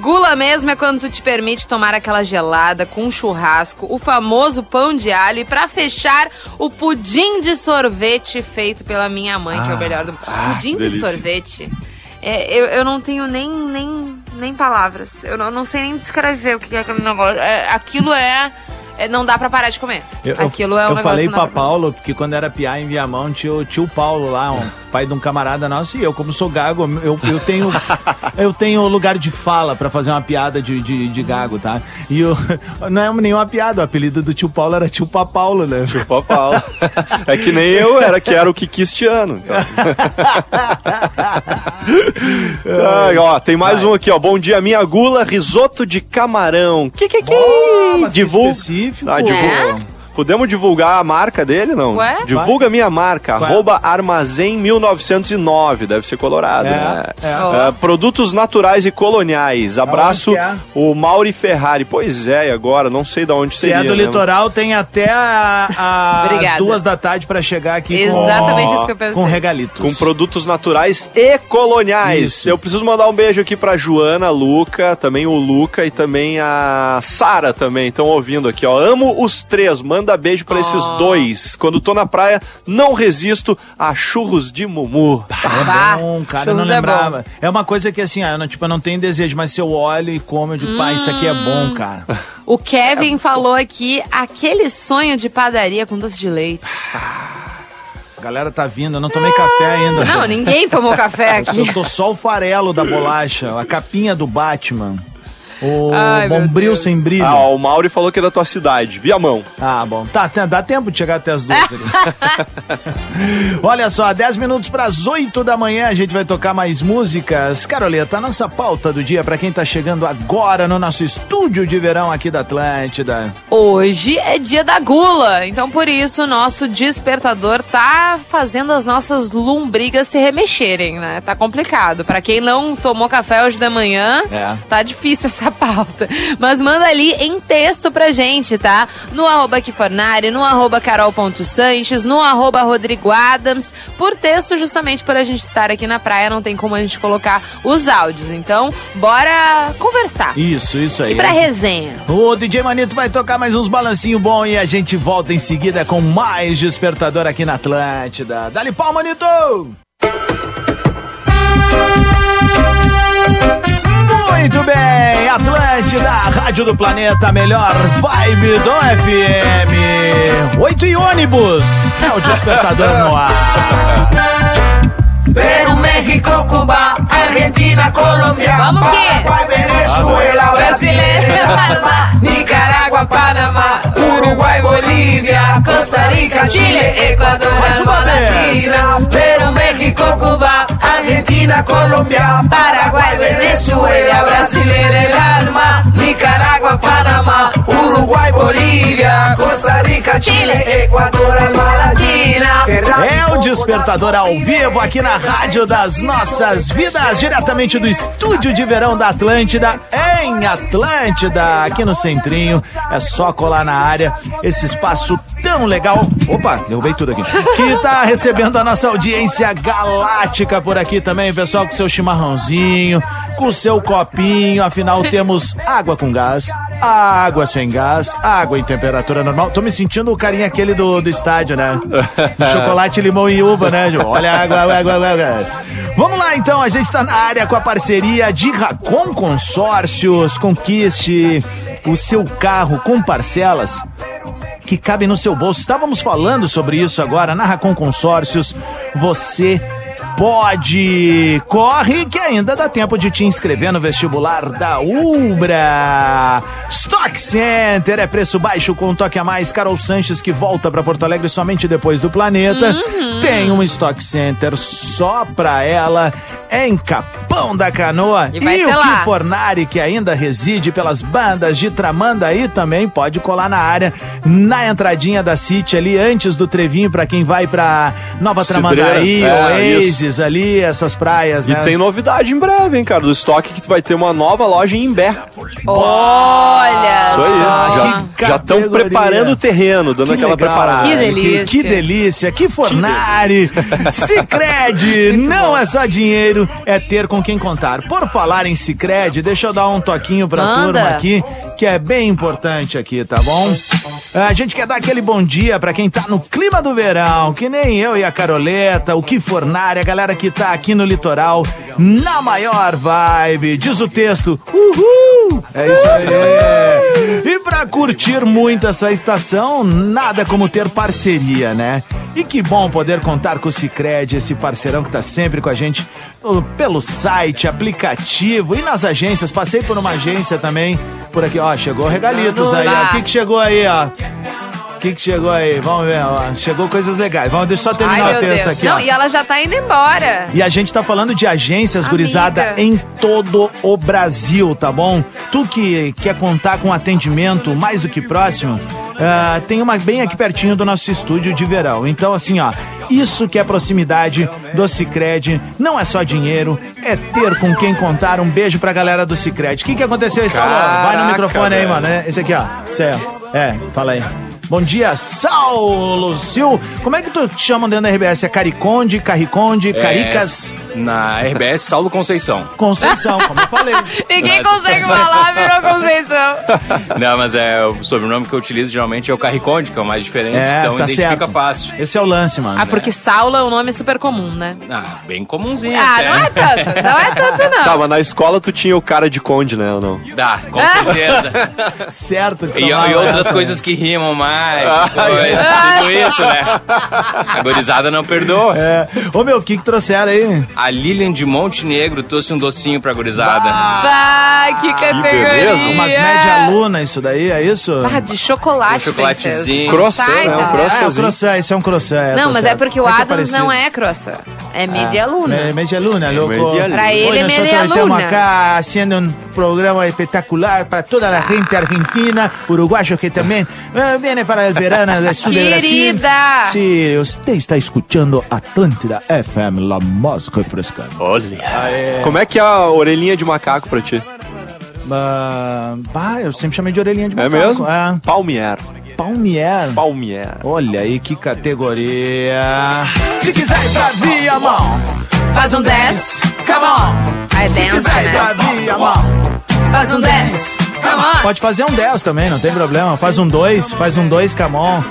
Gula mesmo é quando tu te permite tomar aquela gelada com churrasco, o famoso pão de alho e pra fechar, o pudim de sorvete feito pela minha mãe, que é o melhor do ah, Pudim de sorvete. É, eu, eu não tenho nem, nem, nem palavras. Eu não, não sei nem descrever o que é aquele negócio. É, aquilo é, é- Não dá pra parar de comer. Eu, eu- aquilo é um eu negócio falei não dá pra Paulo, porque quando era piá em Viamão, tinha o tio Paulo lá, um pai de um camarada nosso, e eu, como sou gago, eu, eu tenho eu tenho lugar de fala pra fazer uma piada de, de, de gago, tá? E eu, não é nenhuma piada, o apelido do tio Paulo era tio Pá Paulo, né? Pô, Paulo. É que nem eu era, que era o que quis este ano. Então. Ai, ó, tem mais um aqui, ó. Bom dia, minha gula, risoto de camarão. Que que que? Mas que Divulga. específico. Ah, divulga. É? Podemos divulgar a marca dele, não? Ué? Divulga a minha marca, Vai. arroba armazém 1909, deve ser colorado, É, né? é. É, produtos naturais e coloniais. Abraço, é? o Mauri Ferrari. Pois é, e agora? Não sei de onde Se seria. é do né? litoral, tem até a- a- as duas da tarde pra chegar aqui Exatamente com, isso que eu pensei. com regalitos. Com produtos naturais e coloniais. Isso. Eu preciso mandar um beijo aqui pra Joana, Luca, também o Luca e também a Sara também. Estão ouvindo aqui, ó. Amo os três. Manda beijo pra esses Oh. dois. Quando tô na praia, não resisto a churros de Mumu. É Bah, bom, cara, eu não churros é lembrava. É, uma coisa que assim, ah, eu não, tipo, eu não tenho desejo, mas se eu olho e como, eu digo, pá, isso aqui é bom, Hum. cara. O Kevin falou aqui aquele sonho de padaria com doce de leite. A galera tá vindo, eu não tomei café ainda. Não, ninguém tomou café aqui. Eu tô só o farelo da bolacha, a capinha do Batman. O Ai, bombril sem brilho. Ah, o Mauri falou que é da tua cidade. Via mão. Ah, bom. Tá, tá, dá tempo de chegar até as duas ali. Olha só, 10 minutos para as 8 da manhã a gente vai tocar mais músicas. Caroleta, a nossa pauta do dia para quem tá chegando agora no nosso estúdio de verão aqui da Atlântida. Hoje é dia da gula, então por isso o nosso despertador tá fazendo as nossas lombrigas se remexerem, né? Tá complicado. Pra quem não tomou café hoje da manhã, É. tá difícil essa pauta. Mas manda ali em texto pra gente, tá? No arroba Kifornari, no arroba carol.sanches, no arroba Rodrigo Adams, por texto justamente por a gente estar aqui na praia, não tem como a gente colocar os áudios. Então, bora conversar. Isso, isso aí. E pra resenha? O DJ Manito vai tocar mais uns balancinho bom e a gente volta em seguida com mais despertador aqui na Atlântida. Dali pau, Manito! Muito bem, Atlântida, Rádio do Planeta, melhor vibe do FM. Oito e ônibus, é o despertador no ar. Peru, México, Cuba, Argentina, Colombia, Vamos? Paraguay, Venezuela, Brasil, Nicaragua, Panamá, Uruguay, Bolívia, Costa Rica, Chile, Ecuador. Argentina, Peru, México, Cuba, Argentina, Colombia, Paraguay, Venezuela, Brasil, el alma, Nicaragua, Panamá, Uruguay, Bolívia, Costa Rica, Chile, Ecuador, alma latina. É o Despertador ao vivo aqui na Rádio das Nossas Vidas, diretamente do estúdio de verão da Atlântida, em Atlântida, aqui no Centrinho. É só colar na área esse espaço tão legal. Opa, derrubei tudo aqui. Que tá recebendo a nossa audiência galáctica por aqui também, pessoal, com seu chimarrãozinho, com seu copinho. Afinal, temos água com gás, água sem gás, água em temperatura normal. Tô me sentindo o carinha aquele do, do estádio, né? Chocolate, limão e uva, né? Olha a água, água, água, água. Vamos lá então, a gente tá na área com a parceria de Racon Consórcios. Conquiste o seu carro com parcelas que cabem no seu bolso. Estávamos falando sobre isso agora na Racon Consórcios. Você pode. Corre que ainda dá tempo de te inscrever no vestibular da Ubra. Stock Center é preço baixo com um toque a mais. Carol Sanches que volta para Porto Alegre somente depois do planeta. Tem um Stock Center só pra ela em Capão da Canoa. E e o lá. que Fornari, que ainda reside pelas bandas de Tramandaí, também pode colar na área, na entradinha da City ali, antes do Trevinho, pra quem vai pra Nova Cidreira, Tramandaí, é, Ali, essas praias, E né? tem novidade em breve, hein, cara, do estoque que vai ter uma nova loja em Imbé. Olha! Isso aí, só. já estão preparando o terreno, dando Que aquela legal, preparada. Que delícia. Que, que delícia, que Fornari. Cicred, não é só dinheiro, é ter com quem contar. Por falar em Cicred, deixa eu dar um toquinho pra Manda. turma aqui, que é bem importante aqui, tá bom? A gente quer dar aquele bom dia pra quem tá no clima do verão, que nem eu e a Caroleta, o que Fornari, a galera que tá aqui no litoral, na maior vibe. Diz o texto, uhul! É isso aí. E pra curtir muito essa estação, nada como ter parceria, né? E que bom poder contar com o Cicred, esse parceirão que tá sempre com a gente pelo site, aplicativo e nas agências. Passei por uma agência também, por aqui, ó, chegou regalitos aí, ó. O que que chegou aí, ó? Que, que chegou aí? Vamos ver, ó. Chegou coisas legais. Vamos, deixa eu só Ai, terminar meu o texto Deus. aqui, Não, ó. e ela já tá indo embora. E a gente tá falando de agências, Amiga. gurizada, em todo o Brasil, tá bom? Tu que quer contar com atendimento mais do que próximo, ah, tem uma bem aqui pertinho do nosso estúdio de verão. Então, assim, ó, isso que é proximidade do Cicred, não é só dinheiro, é ter com quem contar. Um beijo pra galera do Cicred. O que, que aconteceu aí? Vai no microfone aí, velho. mano. né? Esse aqui, ó. Esse aí, ó. É, fala aí. Bom dia, Saulo Sil. Como é que tu te chamam dentro da RBS? É Cariconde, Carriconde, Caricas? É, na RBS Saulo Conceição. Conceição, como eu falei. Ninguém Mas- consegue falar, virou Conceição. Não, mas é o sobrenome que eu utilizo geralmente é o Carriconde, que é o mais diferente, É, então tá identifica certo. fácil. Esse é o lance, mano. Ah, porque Saulo é um nome super comum, né? Ah, bem comumzinho Ah, até. não é tanto, não é tanto não. Tá, mas na escola tu tinha o cara de conde, né, ou não? Dá, com certeza. Certo que E, e tomava outras coisas que rimam mais, coisa, tudo isso, né? A gorizada não perdoa. É. Ô, meu, o que que trouxeram aí? A Lilian de Montenegro trouxe um docinho pra gorizada. Vai, que categoria. beleza. Umas média aluna, isso daí, é isso? Ah, de chocolate, Um chocolatezinho. Croissant, né? Um tá. Ah, é o croissantzinho. croissant, esse é um croissant. é, Não, tá mas é porque o que é Adams não é croissant. É media luna. É media luna, louco. media luna. Pra ele Hoy é nosotros media estamos luna. acá haciendo un programa espectacular para toda la gente argentina, uruguayos que también eh, viene para el verano del sur de Brasil. Querida. Sí, usted está escuchando Atlântida FM, la más refrescante. Olha. Como é que é a orelhinha de macaco pra ti? Ah, bah, eu sempre chamei de orelhinha de É macaco. mesmo? É. Palmier. Palmier. Palmier. Olha aí que categoria. Se quiser ir pra Viamão, Faz um dance, come on. Ir pra né? Faz um dance, come on. Pode fazer um 10 também, não tem problema. Faz um 2, faz um 2, camon.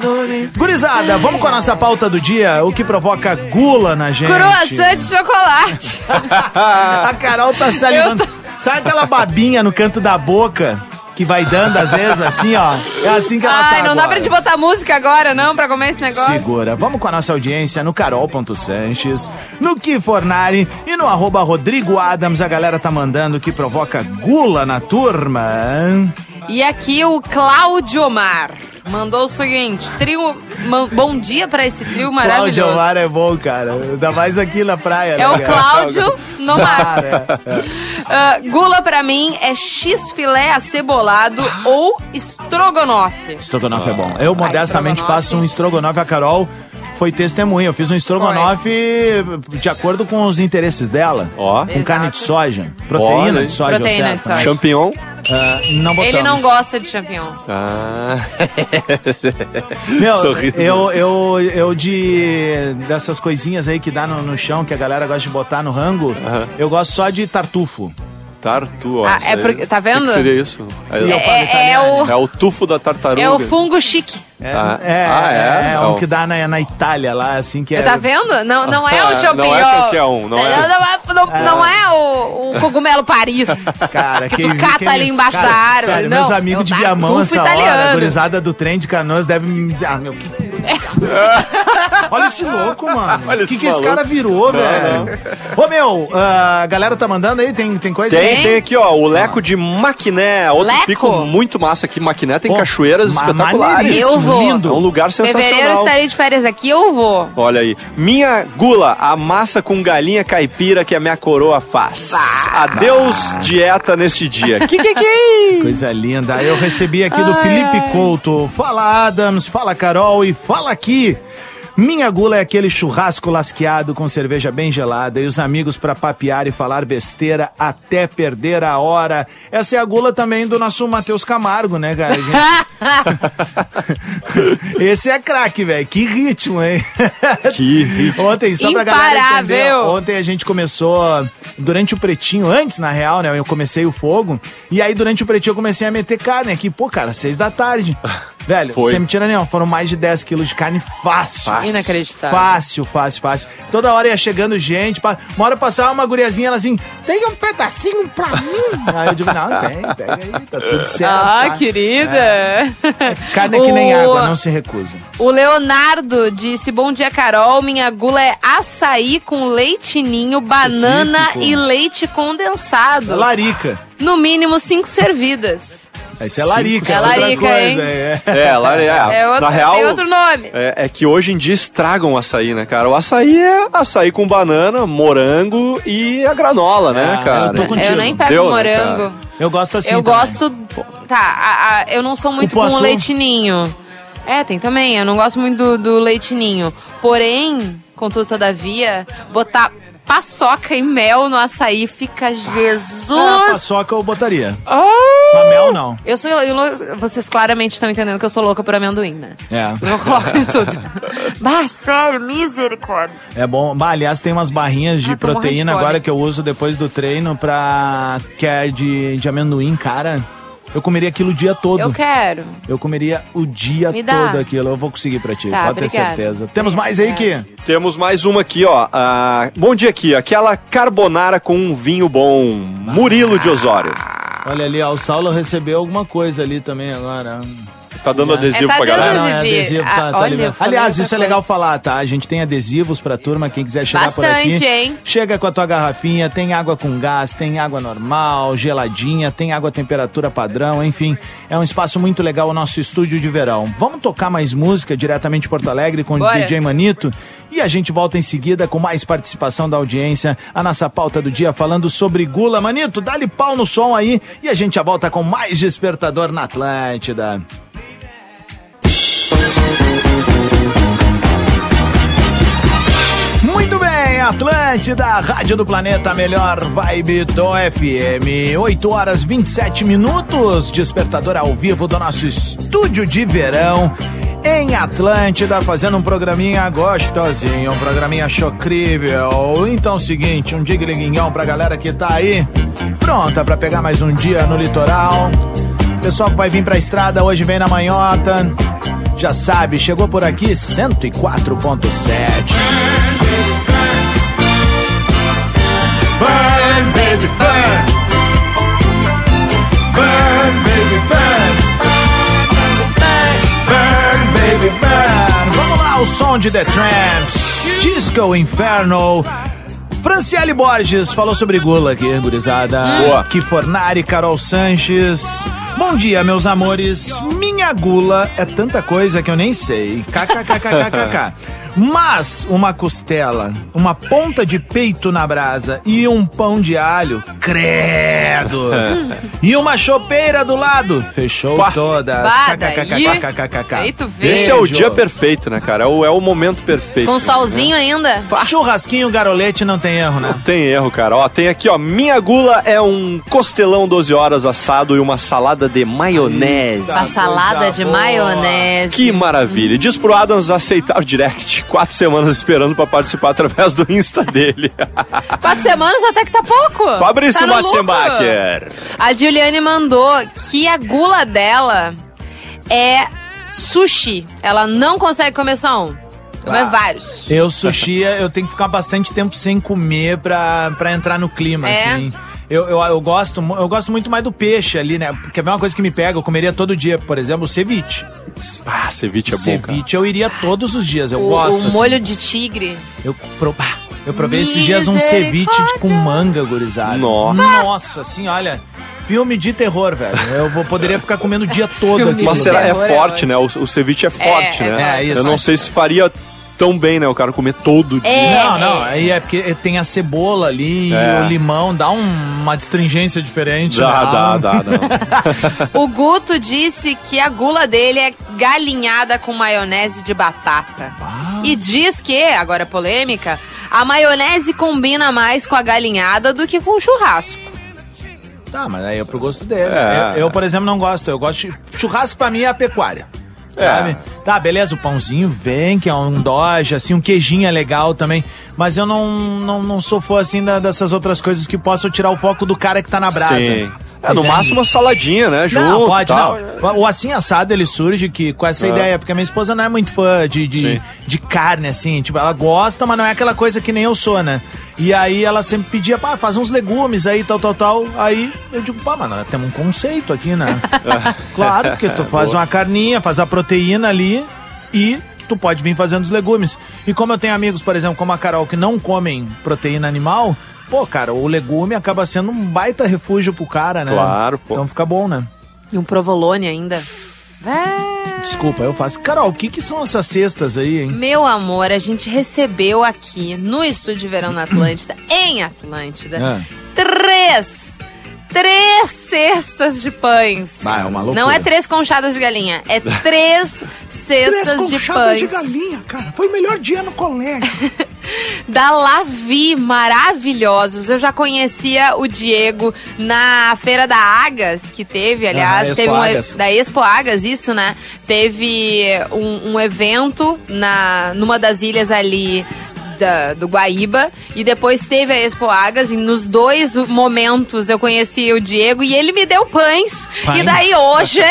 Gurizada, vamos com a nossa pauta do dia, o que provoca gula na gente. Croissant de chocolate. A Carol tá salivando. Sabe aquela babinha no canto da boca que vai dando às vezes assim, ó? É assim que ela tá Ai, não dá agora. pra gente botar música agora, não, pra comer esse negócio? Segura. Vamos com a nossa audiência no carol.sanches, no que Fornari e no arroba Rodrigo Adams. A galera tá mandando o que provoca gula na turma. E aqui o Cláudio Omar mandou o seguinte: trio. bom dia pra esse trio Cláudio maravilhoso. Omar é bom, cara. Ainda mais aqui na praia, É né, o cara? Cláudio no mar. Cara, é. Ah, gula pra mim é x-filé acebolado ou estrogonofe. Estrogonofe é bom. Eu modestamente estrogonofe. faço um estrogonofe. A Carol foi testemunha. Eu fiz um estrogonofe de acordo com os interesses dela. Ó. Com Exato. carne de soja. Proteína de soja, Proteína certo, de soja. né? Champignon. Ah, não botamos. Ele não gosta de champignon. Ah. Meu, Sorriso. eu, eu, eu de. dessas coisinhas aí que dá no, no chão, que a galera gosta de botar no rango, eu gosto só de tartufo. Tartu, ó. Ah, é porque- tá O que vendo? que seria isso? É, eu falo É, é italiano. o, é o tufo da tartaruga. é o fungo chique. É, Ah, é, ah, é? é, é um que dá na, na Itália lá, assim, que é. Tá vendo? Não, não é Ah, o champignon. não é qualquer um, não é. Não, não é, não- não é o, o cogumelo Paris. Cara, Que quem tu cata quem- ali embaixo cara, da árvore. Sério, Não, meus amigos de Viamão essa hora, a italiano. gurizada do trem de canoas deve me dizer, ah, meu, que que é isso? Olha esse louco, mano. Olha O que, esse que esse cara virou, velho? Ô, meu, ah, a galera tá mandando aí? Tem, tem coisa Tem, aí? tem aqui, ó, o Leco de Maquiné. Outro Leco? pico muito massa aqui. Maquiné tem Pô, cachoeiras ma- espetaculares. Eu vou. lindo. É um lugar sensacional. Fevereiro estarei de férias aqui, eu vou. Olha aí. Minha gula, a massa com galinha caipira que a minha coroa faz. Adeus, dieta nesse dia. Que que que? Coisa linda. Eu recebi aqui do Felipe Couto. Fala, Adams. Fala, Carol. E fala aqui. Minha gula é aquele churrasco lasqueado com cerveja bem gelada e os amigos pra papear e falar besteira até perder a hora. Essa é a gula também do nosso Matheus Camargo, né, cara? Esse é craque, velho. Que ritmo, hein? Que ritmo. Ontem, só pra galera entender, ontem a gente começou, durante o Pretinho, antes na real, né, eu comecei o fogo, e aí durante o Pretinho eu comecei a meter carne aqui, pô, cara, seis da tarde. Velho, Foi. sem me tira nenhum, foram mais de 10 quilos de carne fácil. Fácil. Inacreditável. Fácil, fácil, fácil. Toda hora ia chegando gente, pa- uma hora passava uma guriazinha, ela assim, tem um pedacinho pra mim? aí eu digo, não, tem, pega aí, tá tudo certo. Ah, tá? querida. Carne é que nem O- água, não se recusa. O Leonardo disse: Bom dia, Carol. Minha gula é açaí com leitinho, banana Específico. e leite condensado. Larica. No mínimo cinco servidas. Isso é larica, É outra larica, coisa. hein? É. É, lá é. É outro, na real, tem outro nome. É, é que hoje em dia estragam o açaí, né, cara? O açaí é açaí com banana, morango e a granola, né, É, cara? eu tô contigo. Eu nem pego Deu, né, morango. Eu gosto assim eu também. gosto. Tá, a- a- eu não sou muito com Cupuaçu? o leitinho. É, tem também. Eu não gosto muito do, do leitinho. Porém, contudo, todavia, botar paçoca e mel no açaí fica Ah, Jesus. paçoca eu botaria. Oh! Mas mel não. Eu sou. eu- vocês claramente estão entendendo que eu sou louca por amendoim, né? É. Eu coloco em tudo. bah, sério, misericórdia. É bom. Bah, aliás, tem umas barrinhas de Ah, proteína de agora que eu uso depois do treino pra. que é de, de amendoim, cara. Eu comeria aquilo o dia todo. Eu quero. Eu comeria o dia Me dá. todo aquilo. Eu vou conseguir pra ti, Tá, pode ter certeza. Temos mais aí, Ki? Temos mais uma aqui, ó. Ah, bom dia aqui. Aquela carbonara com um vinho bom. Murilo de Osório. Olha ali, ó, o Saulo recebeu alguma coisa ali também agora. Tá dando adesivo É, tá pra dando galera. não, é adesivo. Ah, tá, tá olha, Aliás, isso é coisa. legal falar, tá? A gente tem adesivos pra turma, quem quiser chegar por aqui. Bastante, hein? Chega com a tua garrafinha, tem água com gás, tem água normal, geladinha, tem água à temperatura padrão, enfim. É um espaço muito legal o nosso estúdio de verão. Vamos tocar mais música diretamente de Porto Alegre com o Bora. DJ Manito e a gente volta em seguida com mais participação da audiência. A nossa pauta do dia falando sobre gula. Manito, dá-lhe pau no som aí e a gente já volta com mais Despertador na Atlântida. Atlântida, Rádio do Planeta, melhor vibe do FM. 8 horas 27 minutos, despertador ao vivo do nosso estúdio de verão em Atlântida, fazendo um programinha gostosinho, um programinha chocrível. Então, seguinte, um digliguinhão pra galera que tá aí, pronta pra pegar mais um dia no litoral. Pessoal que vai vir pra estrada hoje vem na manhota. Já sabe, chegou por aqui 104.7. Burn, baby, burn. Burn, baby, burn. Burn, baby, burn. Vamos lá, o som de The Tramps. Disco Inferno. Franciele Borges falou sobre gula aqui, gurizada. Boa. Que Fornari, Carol Sanches. Bom dia, meus amores. Minha gula é tanta coisa que eu nem sei. KKKKKK. Mas uma costela, uma ponta de peito na brasa e um pão de alho, credo. e uma chopeira do lado, fechou Pá. todas. KKKKKKK. Esse é o dia perfeito, né, cara? É o, é o momento perfeito. Com né? salzinho ainda? Churrasquinho, garolete, não tem erro, né? Não tem erro, cara. Ó, tem aqui, ó. Minha gula é um costelão 12 horas assado e uma salada de maionese. Uma salada de boa. maionese. Que maravilha. Diz pro Adams aceitar o direct. Quatro semanas esperando pra participar através do Insta dele. Quatro semanas até que tá pouco. Fabrício tá. Matzenbacher. A Juliane mandou que a gula dela é sushi. Ela não consegue comer só um. Comer Ah. vários. Eu, sushi, eu tenho que ficar bastante tempo sem comer pra, pra entrar no clima, É? assim. Eu, eu, eu, gosto, eu gosto muito mais do peixe ali, né? Porque é uma coisa que me pega, eu comeria todo dia, por exemplo, o ceviche. Ah, ceviche é o bom, cara. ceviche eu iria todos os dias, eu o, gosto. o assim. molho de tigre. Eu, pro- bah, eu provei esses dias um ceviche de- com manga, gurizada. Nossa. Nossa, assim, olha... Filme de terror, velho. Eu vou, poderia ficar comendo o dia todo aqui. Mas será é é forte, né? O, o ceviche é forte, é né? É, Eu isso. não sei se faria tão bem, né? O cara comer todo dia. É. Não, não, aí é porque tem a cebola ali É. e o limão, dá um- uma distringência diferente. Dá, né? dá, dá, dá. O Guto disse que a gula dele é galinhada com maionese de batata. E diz que, agora polêmica, a maionese combina mais com a galinhada do que com o churrasco. Tá, mas aí é pro gosto dele. É. Eu, eu, por exemplo, não gosto. Eu gosto de... Churrasco pra mim é a pecuária. É. Sabe? Tá, beleza, o pãozinho vem, que é um doge, assim, um queijinho é legal também. Mas eu não, não, não sou fã, assim, da- dessas outras coisas que possam tirar o foco do cara que tá na brasa. Sim. É, no máximo uma saladinha, né? Junto. Não, pode, tal. não. O assim assado ele surge que, com essa É. ideia, porque a minha esposa não é muito fã de, de, de carne, assim. Tipo, ela gosta, mas não é aquela coisa que nem eu sou, né? E aí ela sempre pedia, pá, faz uns legumes aí, tal, tal, tal. Aí eu digo, pá, mano, nós temos um conceito aqui, né? claro, porque tu faz Boa. uma carninha, faz a proteína ali e tu pode vir fazendo os legumes. E como eu tenho amigos, por exemplo, como a Carol, que não comem proteína animal, pô, cara, o legume acaba sendo um baita refúgio pro cara, né? Claro, pô. Então fica bom, né? E um provolone ainda. É. Desculpa, eu faço. Carol, o que, que são essas cestas aí, hein? Meu amor, a gente recebeu aqui no Estúdio de Verão na Atlântida, em Atlântida, Ah. três, três cestas de pães. Ah, é uma loucura. Não é três conchadas de galinha, é três cestas de pães galinha, cara. Foi o melhor dia no colégio. da Lavi, maravilhosos. Eu já conhecia o Diego na Feira da Agas, que teve, aliás, Ah, teve um Agas. da Expo Agas, isso, né? Teve um, um evento na numa das ilhas ali da- do Guaíba e depois teve a Expo Agas e nos dois momentos eu conheci o Diego e ele me deu pães. Pães? E daí hoje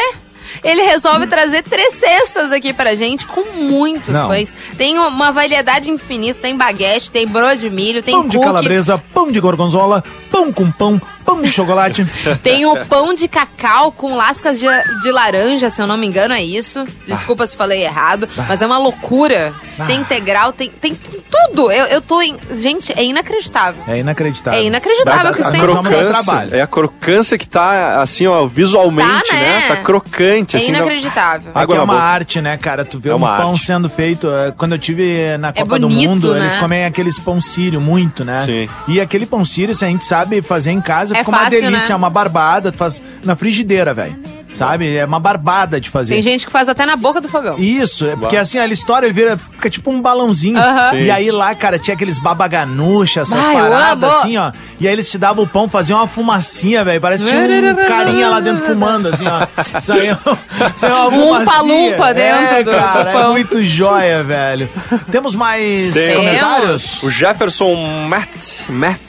ele resolve trazer três cestas aqui pra gente com muitos Não. pães. Tem uma variedade infinita, tem baguete, tem broa de milho, tem Pão de cookie, calabresa, pão de gorgonzola, pão com pão, pão de chocolate. tem o pão de cacau com lascas de, de laranja, se eu não me engano, é isso. Desculpa se falei errado, mas é uma loucura. Tem integral, tem, tem tudo. Eu, eu tô em... Gente, é inacreditável. É inacreditável. É inacreditável que isso tem crocância, trabalho. é a crocância que tá assim, ó, visualmente, Tá, né? né? Tá crocante, É assim. não- inacreditável. É Água é uma boca. arte, né, cara? Tu vê É um pão arte. sendo feito. eh, Quando eu tive na Copa do bonito, Mundo, né? eles comem aqueles pão sírio muito, né? Sim. E aquele pão sírio, se a gente sabe fazer em casa, É fica uma fácil, delícia, né? é uma barbada. Tu faz na frigideira, velho. Sabe? É uma barbada de fazer. Tem gente que faz até na boca do fogão. Isso, é porque assim, a história vira, fica tipo um balãozinho. E aí lá, cara, tinha aqueles babaganucha, essas Ah, eu paradas assim, ó. E aí eles te davam o pão, faziam uma fumacinha, velho. Parece que tinha um carinha lá dentro fumando, assim, ó. Saiu, saiu uma Um fumacinha. palumpa dentro é, do cara, é pão. muito joia, velho. Temos mais Tem. comentários? O Jefferson Matt, Matt.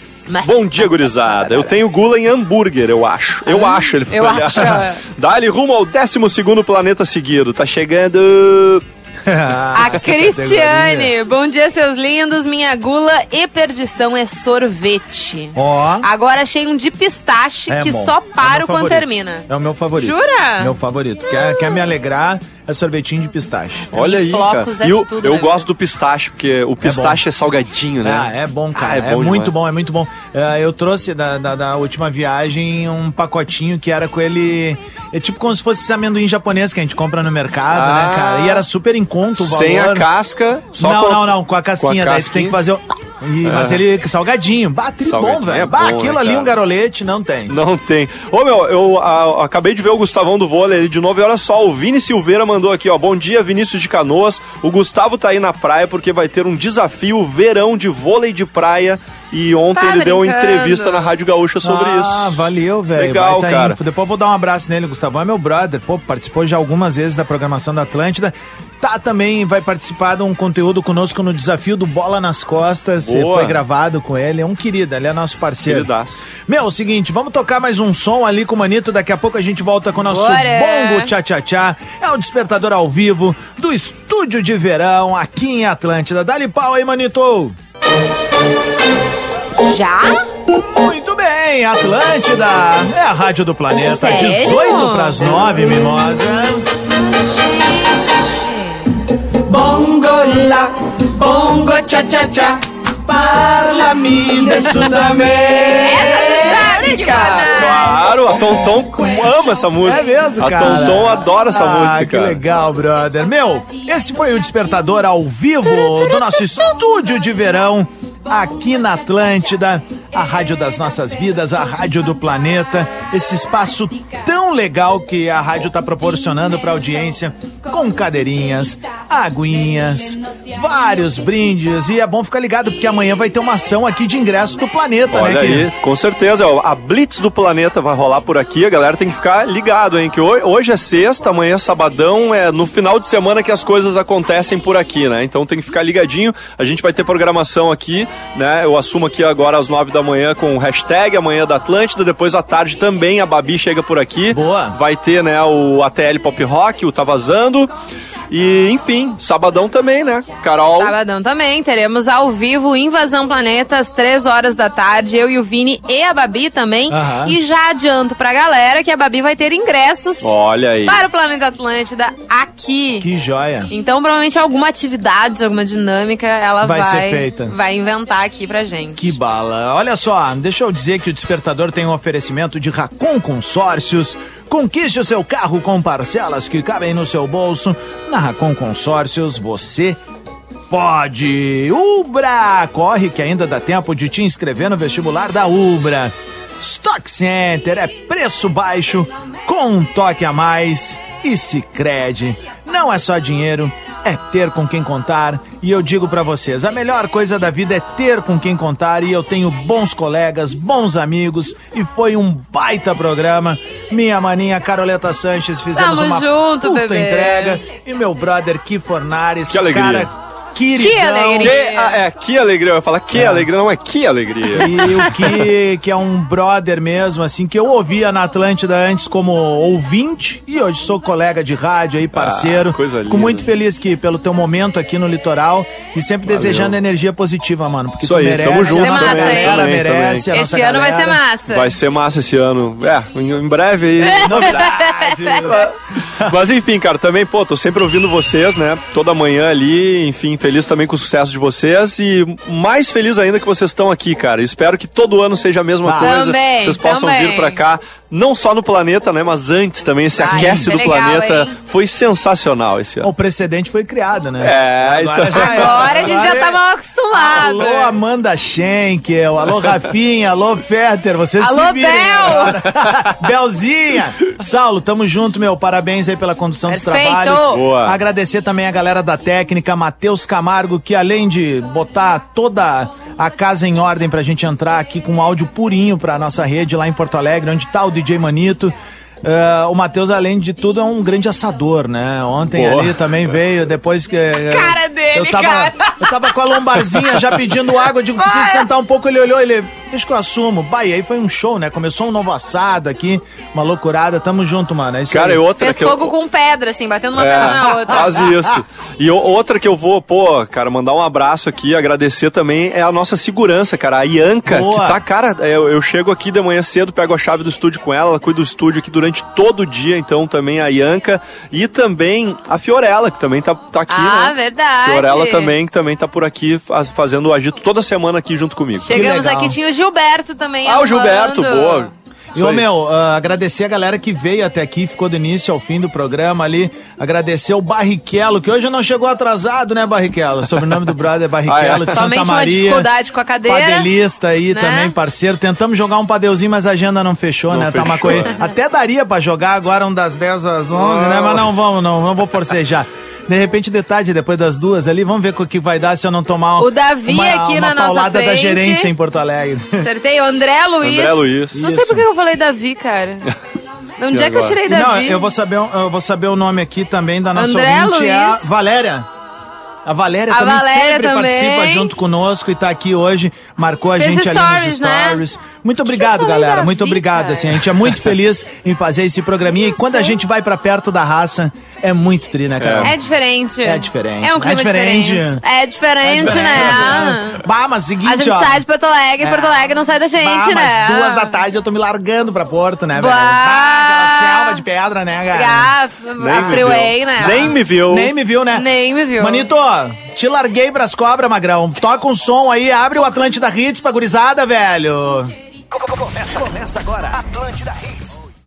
Bom dia, gurizada. Eu tenho gula em hambúrguer, eu acho. Eu acho, ele eu acho, é. Dá-lhe rumo ao 12 planeta seguido. Tá chegando. A Cristiane, bom dia, seus lindos. Minha gula e perdição é sorvete. Ó. Agora achei um de pistache É que bom. só É o paro meu quando termina. É o meu favorito. Jura? Meu favorito. Quer, quer me alegrar? É sorvetinho de pistache. Olha aí, cara. é e o- tudo, eu né, gosto do pistache, porque o pistache é, salgadinho, né? Ah, é bom, cara. Ah, é é bom muito demais. bom, é muito bom. É, eu trouxe da, da, da última viagem um pacotinho que era com ele. É tipo como se fosse esse amendoim japonês que a gente compra no mercado, Ah. né, cara? E era super em conta o valor. Sem a casca, só não, com não, não, com a casquinha. daí tu tem que fazer o. E, Mas ele é salgadinho. Bate bom, Salgadinho velho. é bah, bom, aquilo né, ali, um garolete, não tem. Não tem. Ô, meu, eu a- acabei de ver o Gustavão do vôlei ali de novo e olha só, o Vini Silveira mandou aqui, ó. Bom dia, Vinícius de Canoas. O Gustavo tá aí na praia porque vai ter um desafio verão de vôlei de praia e ontem Tá ele deu uma entrevista na Rádio Gaúcha sobre ah, isso. valeu, velho. Legal, Baita cara. info. Depois eu vou dar um abraço nele. Gustavão é meu brother. Pô, participou já algumas vezes da programação da Atlântida. Tá também, vai participar de um conteúdo conosco no desafio do Bola nas Costas. Boa. Foi gravado com ele. É um querido, ele é nosso parceiro. Queridaço. Meu, é o seguinte, vamos tocar mais um som ali com o Manito. Daqui a pouco a gente volta com o nosso Bora. bongo tchá-tchá-tchá. É o despertador ao vivo do Estúdio de Verão aqui em Atlântida. Dá-lhe pau aí, Manito. Já? Muito bem, Atlântida é a rádio do planeta. Sério? 18 para as 9, Mimosa. Bongo la, bongo cha cha cha, parlami del Sudamérica. Claro, a Tonton ama essa música. É mesmo, a cara. A Tonton adora essa ah, música, que cara. legal, brother. Meu, esse foi o despertador ao vivo do nosso estúdio de verão aqui na Atlântida, a rádio das nossas vidas, a rádio do planeta, esse espaço tão legal que a rádio está proporcionando para audiência, com cadeirinhas, aguinhas, vários brindes e é bom ficar ligado porque amanhã vai ter uma ação aqui de ingresso do planeta, Olha né, aí, com certeza. ó, A Blitz do Planeta vai rolar por aqui. A galera tem que ficar ligado, hein? Que ho- hoje é sexta, amanhã é sabadão. É no final de semana que as coisas acontecem por aqui, né? Então tem que ficar ligadinho. A gente vai ter programação aqui, né? Eu assumo aqui agora às nove da manhã com o hashtag Amanhã da Atlântida. Depois à tarde também a Babi chega por aqui. Boa. Vai ter, né, o ATL Pop Rock, o Tá Vazando. E, enfim, sabadão também, né? Carol. Sabadão também, teremos ao vivo Invasão Planeta às 3 horas da tarde, eu e o Vini e a Babi também. Aham. E já adianto pra galera que a Babi vai ter ingressos Olha aí. para o Planeta Atlântida aqui. Que joia. Então, provavelmente alguma atividade, alguma dinâmica, ela Vai vai, ser feita. vai inventar aqui pra gente. Que bala. Olha só, deixa eu dizer que o Despertador tem um oferecimento de Racon Consórcios. Conquiste o seu carro com parcelas que cabem no seu bolso. Na Racon Consórcios, você pode. Ubra! Corre que ainda dá tempo de te inscrever no vestibular da Ubra. Stock Center é preço baixo, com um toque a mais. E Sicredi não é só dinheiro, é ter com quem contar. E eu digo pra vocês, a melhor coisa da vida é ter com quem contar. E eu tenho bons colegas, bons amigos. E foi um baita programa. Minha maninha Caroleta Sanches fizemos Tamo uma junto, puta bebê. entrega. E meu brother Kifornares, Que alegria. cara, queridão. Que alegria. Que, ah, é, que alegria. Eu ia falar que alegria, não é que alegria. E o que, que é um brother mesmo, assim, que eu ouvia na Atlântida antes como ouvinte e hoje sou colega de rádio aí, parceiro. Ah, coisa Fico linda. muito feliz que pelo teu momento aqui no litoral e sempre desejando energia positiva, mano. Porque Isso tu aí, merece, tamo junto a também, galera também, merece, a Esse ano vai ser galera. massa. Vai ser massa esse ano. É, em, breve aí. Novidades. Mas enfim, cara, também, pô, tô sempre ouvindo vocês, né? Toda manhã ali, enfim, feliz também com o sucesso de vocês e mais feliz ainda que vocês estão aqui, cara. Espero que todo ano seja a mesma Ah. coisa. Também, vocês possam também. vir pra cá, não só no planeta, né? Mas antes também, esse Ai, aquece do legal, planeta hein? foi sensacional esse ano. O precedente foi criado, né? É, Agora então- já é. Agora a gente já tá mal acostumado. Alô, Amanda Schenkel, alô, Rafinha, alô, Fetter, vocês Alô, se virem Bel. Belzinha! Saulo, tamo junto, meu, parabéns aí pela condução dos Perfeito. trabalhos. Boa. Agradecer também a galera da técnica, Matheus Camargo, que além de botar toda a casa em ordem pra gente entrar aqui com um áudio purinho pra nossa rede lá em Porto Alegre, onde tá o DJ Manito. eh, o Matheus, além de tudo, é um grande assador, né? Ontem Boa. ali também veio, depois que. eh, Cara dele, eu tava, cara. eu tava com a lombarzinha já pedindo água, eu digo, preciso sentar um pouco, ele olhou, ele, deixa que eu assumo. Bah, e aí foi um show, né? Começou um novo assado aqui, uma loucurada, tamo junto, mano. É isso Cara, aí. e outra Fez que eu... fogo com pedra, assim, batendo uma pedra na É, outra. quase isso. E outra que eu vou, pô, cara, mandar um abraço aqui, agradecer também é a nossa segurança, cara. A Ianca, Boa. que tá, cara, eu, eu chego aqui de manhã cedo, pego a chave do estúdio com ela, ela cuida do estúdio aqui durante todo o dia, então também a Ianca. E também a Fiorella, que também tá, tá aqui, Ah, né? verdade. Fiorella também, que também tá por aqui fa- fazendo o agito toda semana aqui junto comigo. Chegamos aqui, tinha o Gilberto também. Ah, o Gilberto, arrumando. boa. E, ô, meu, ah, agradecer a galera que veio até aqui, ficou do início ao fim do programa ali. Agradecer o Barrichello, que hoje não chegou atrasado, né, Barrichello? O sobrenome do brother é Barrichello, Ah, é? de Santa Somente uma dificuldade com a cadeira. Padelista aí né? também, parceiro. Tentamos jogar um padeuzinho, mas a agenda não fechou, Não né? Tá uma fechou, coisa. é. Até daria pra jogar agora um das 10 às 11, né? Mas não vamos, não, não vou forcejar. De repente, de tarde, depois das duas ali, vamos ver o que vai dar se eu não tomar O Davi uma, aqui uma na nossa paulada da gerência em Porto Alegre. Acertei, o André Luiz. André Luiz. Não sei Isso. por que eu falei Davi, cara. De onde E é que eu tirei Não, Davi? eu vou saber, eu vou saber o nome aqui também da nossa André ouvinte, é a Luiz. Valéria. A Valéria A também Valéria sempre também. participa junto conosco e tá aqui hoje, marcou a Fez gente ali nos stories, né? Muito obrigado, galera. Muito obrigado. Assim, a gente é muito feliz em fazer esse programinha. E quando a gente vai pra perto da raça, é muito tri, né, cara? É diferente. É diferente. É um clima É diferente. diferente. É diferente, né? Bah, mas seguinte, A gente ó. sai de Porto Alegre, É. Porto Alegre não sai da gente, bah, mas né? duas da tarde eu tô me largando pra Porto, né, velho? Bah. Ah, aquela selva de pedra, né, cara? Ah, Nem a me freeway, viu. né? Nem me viu. Nem me viu, né? Nem me viu. Manito, te larguei pras cobras, magrão. Toca um som aí, abre o Atlântida Hits pra gurizada, velho. Começa, começa agora. Atlântida Hits.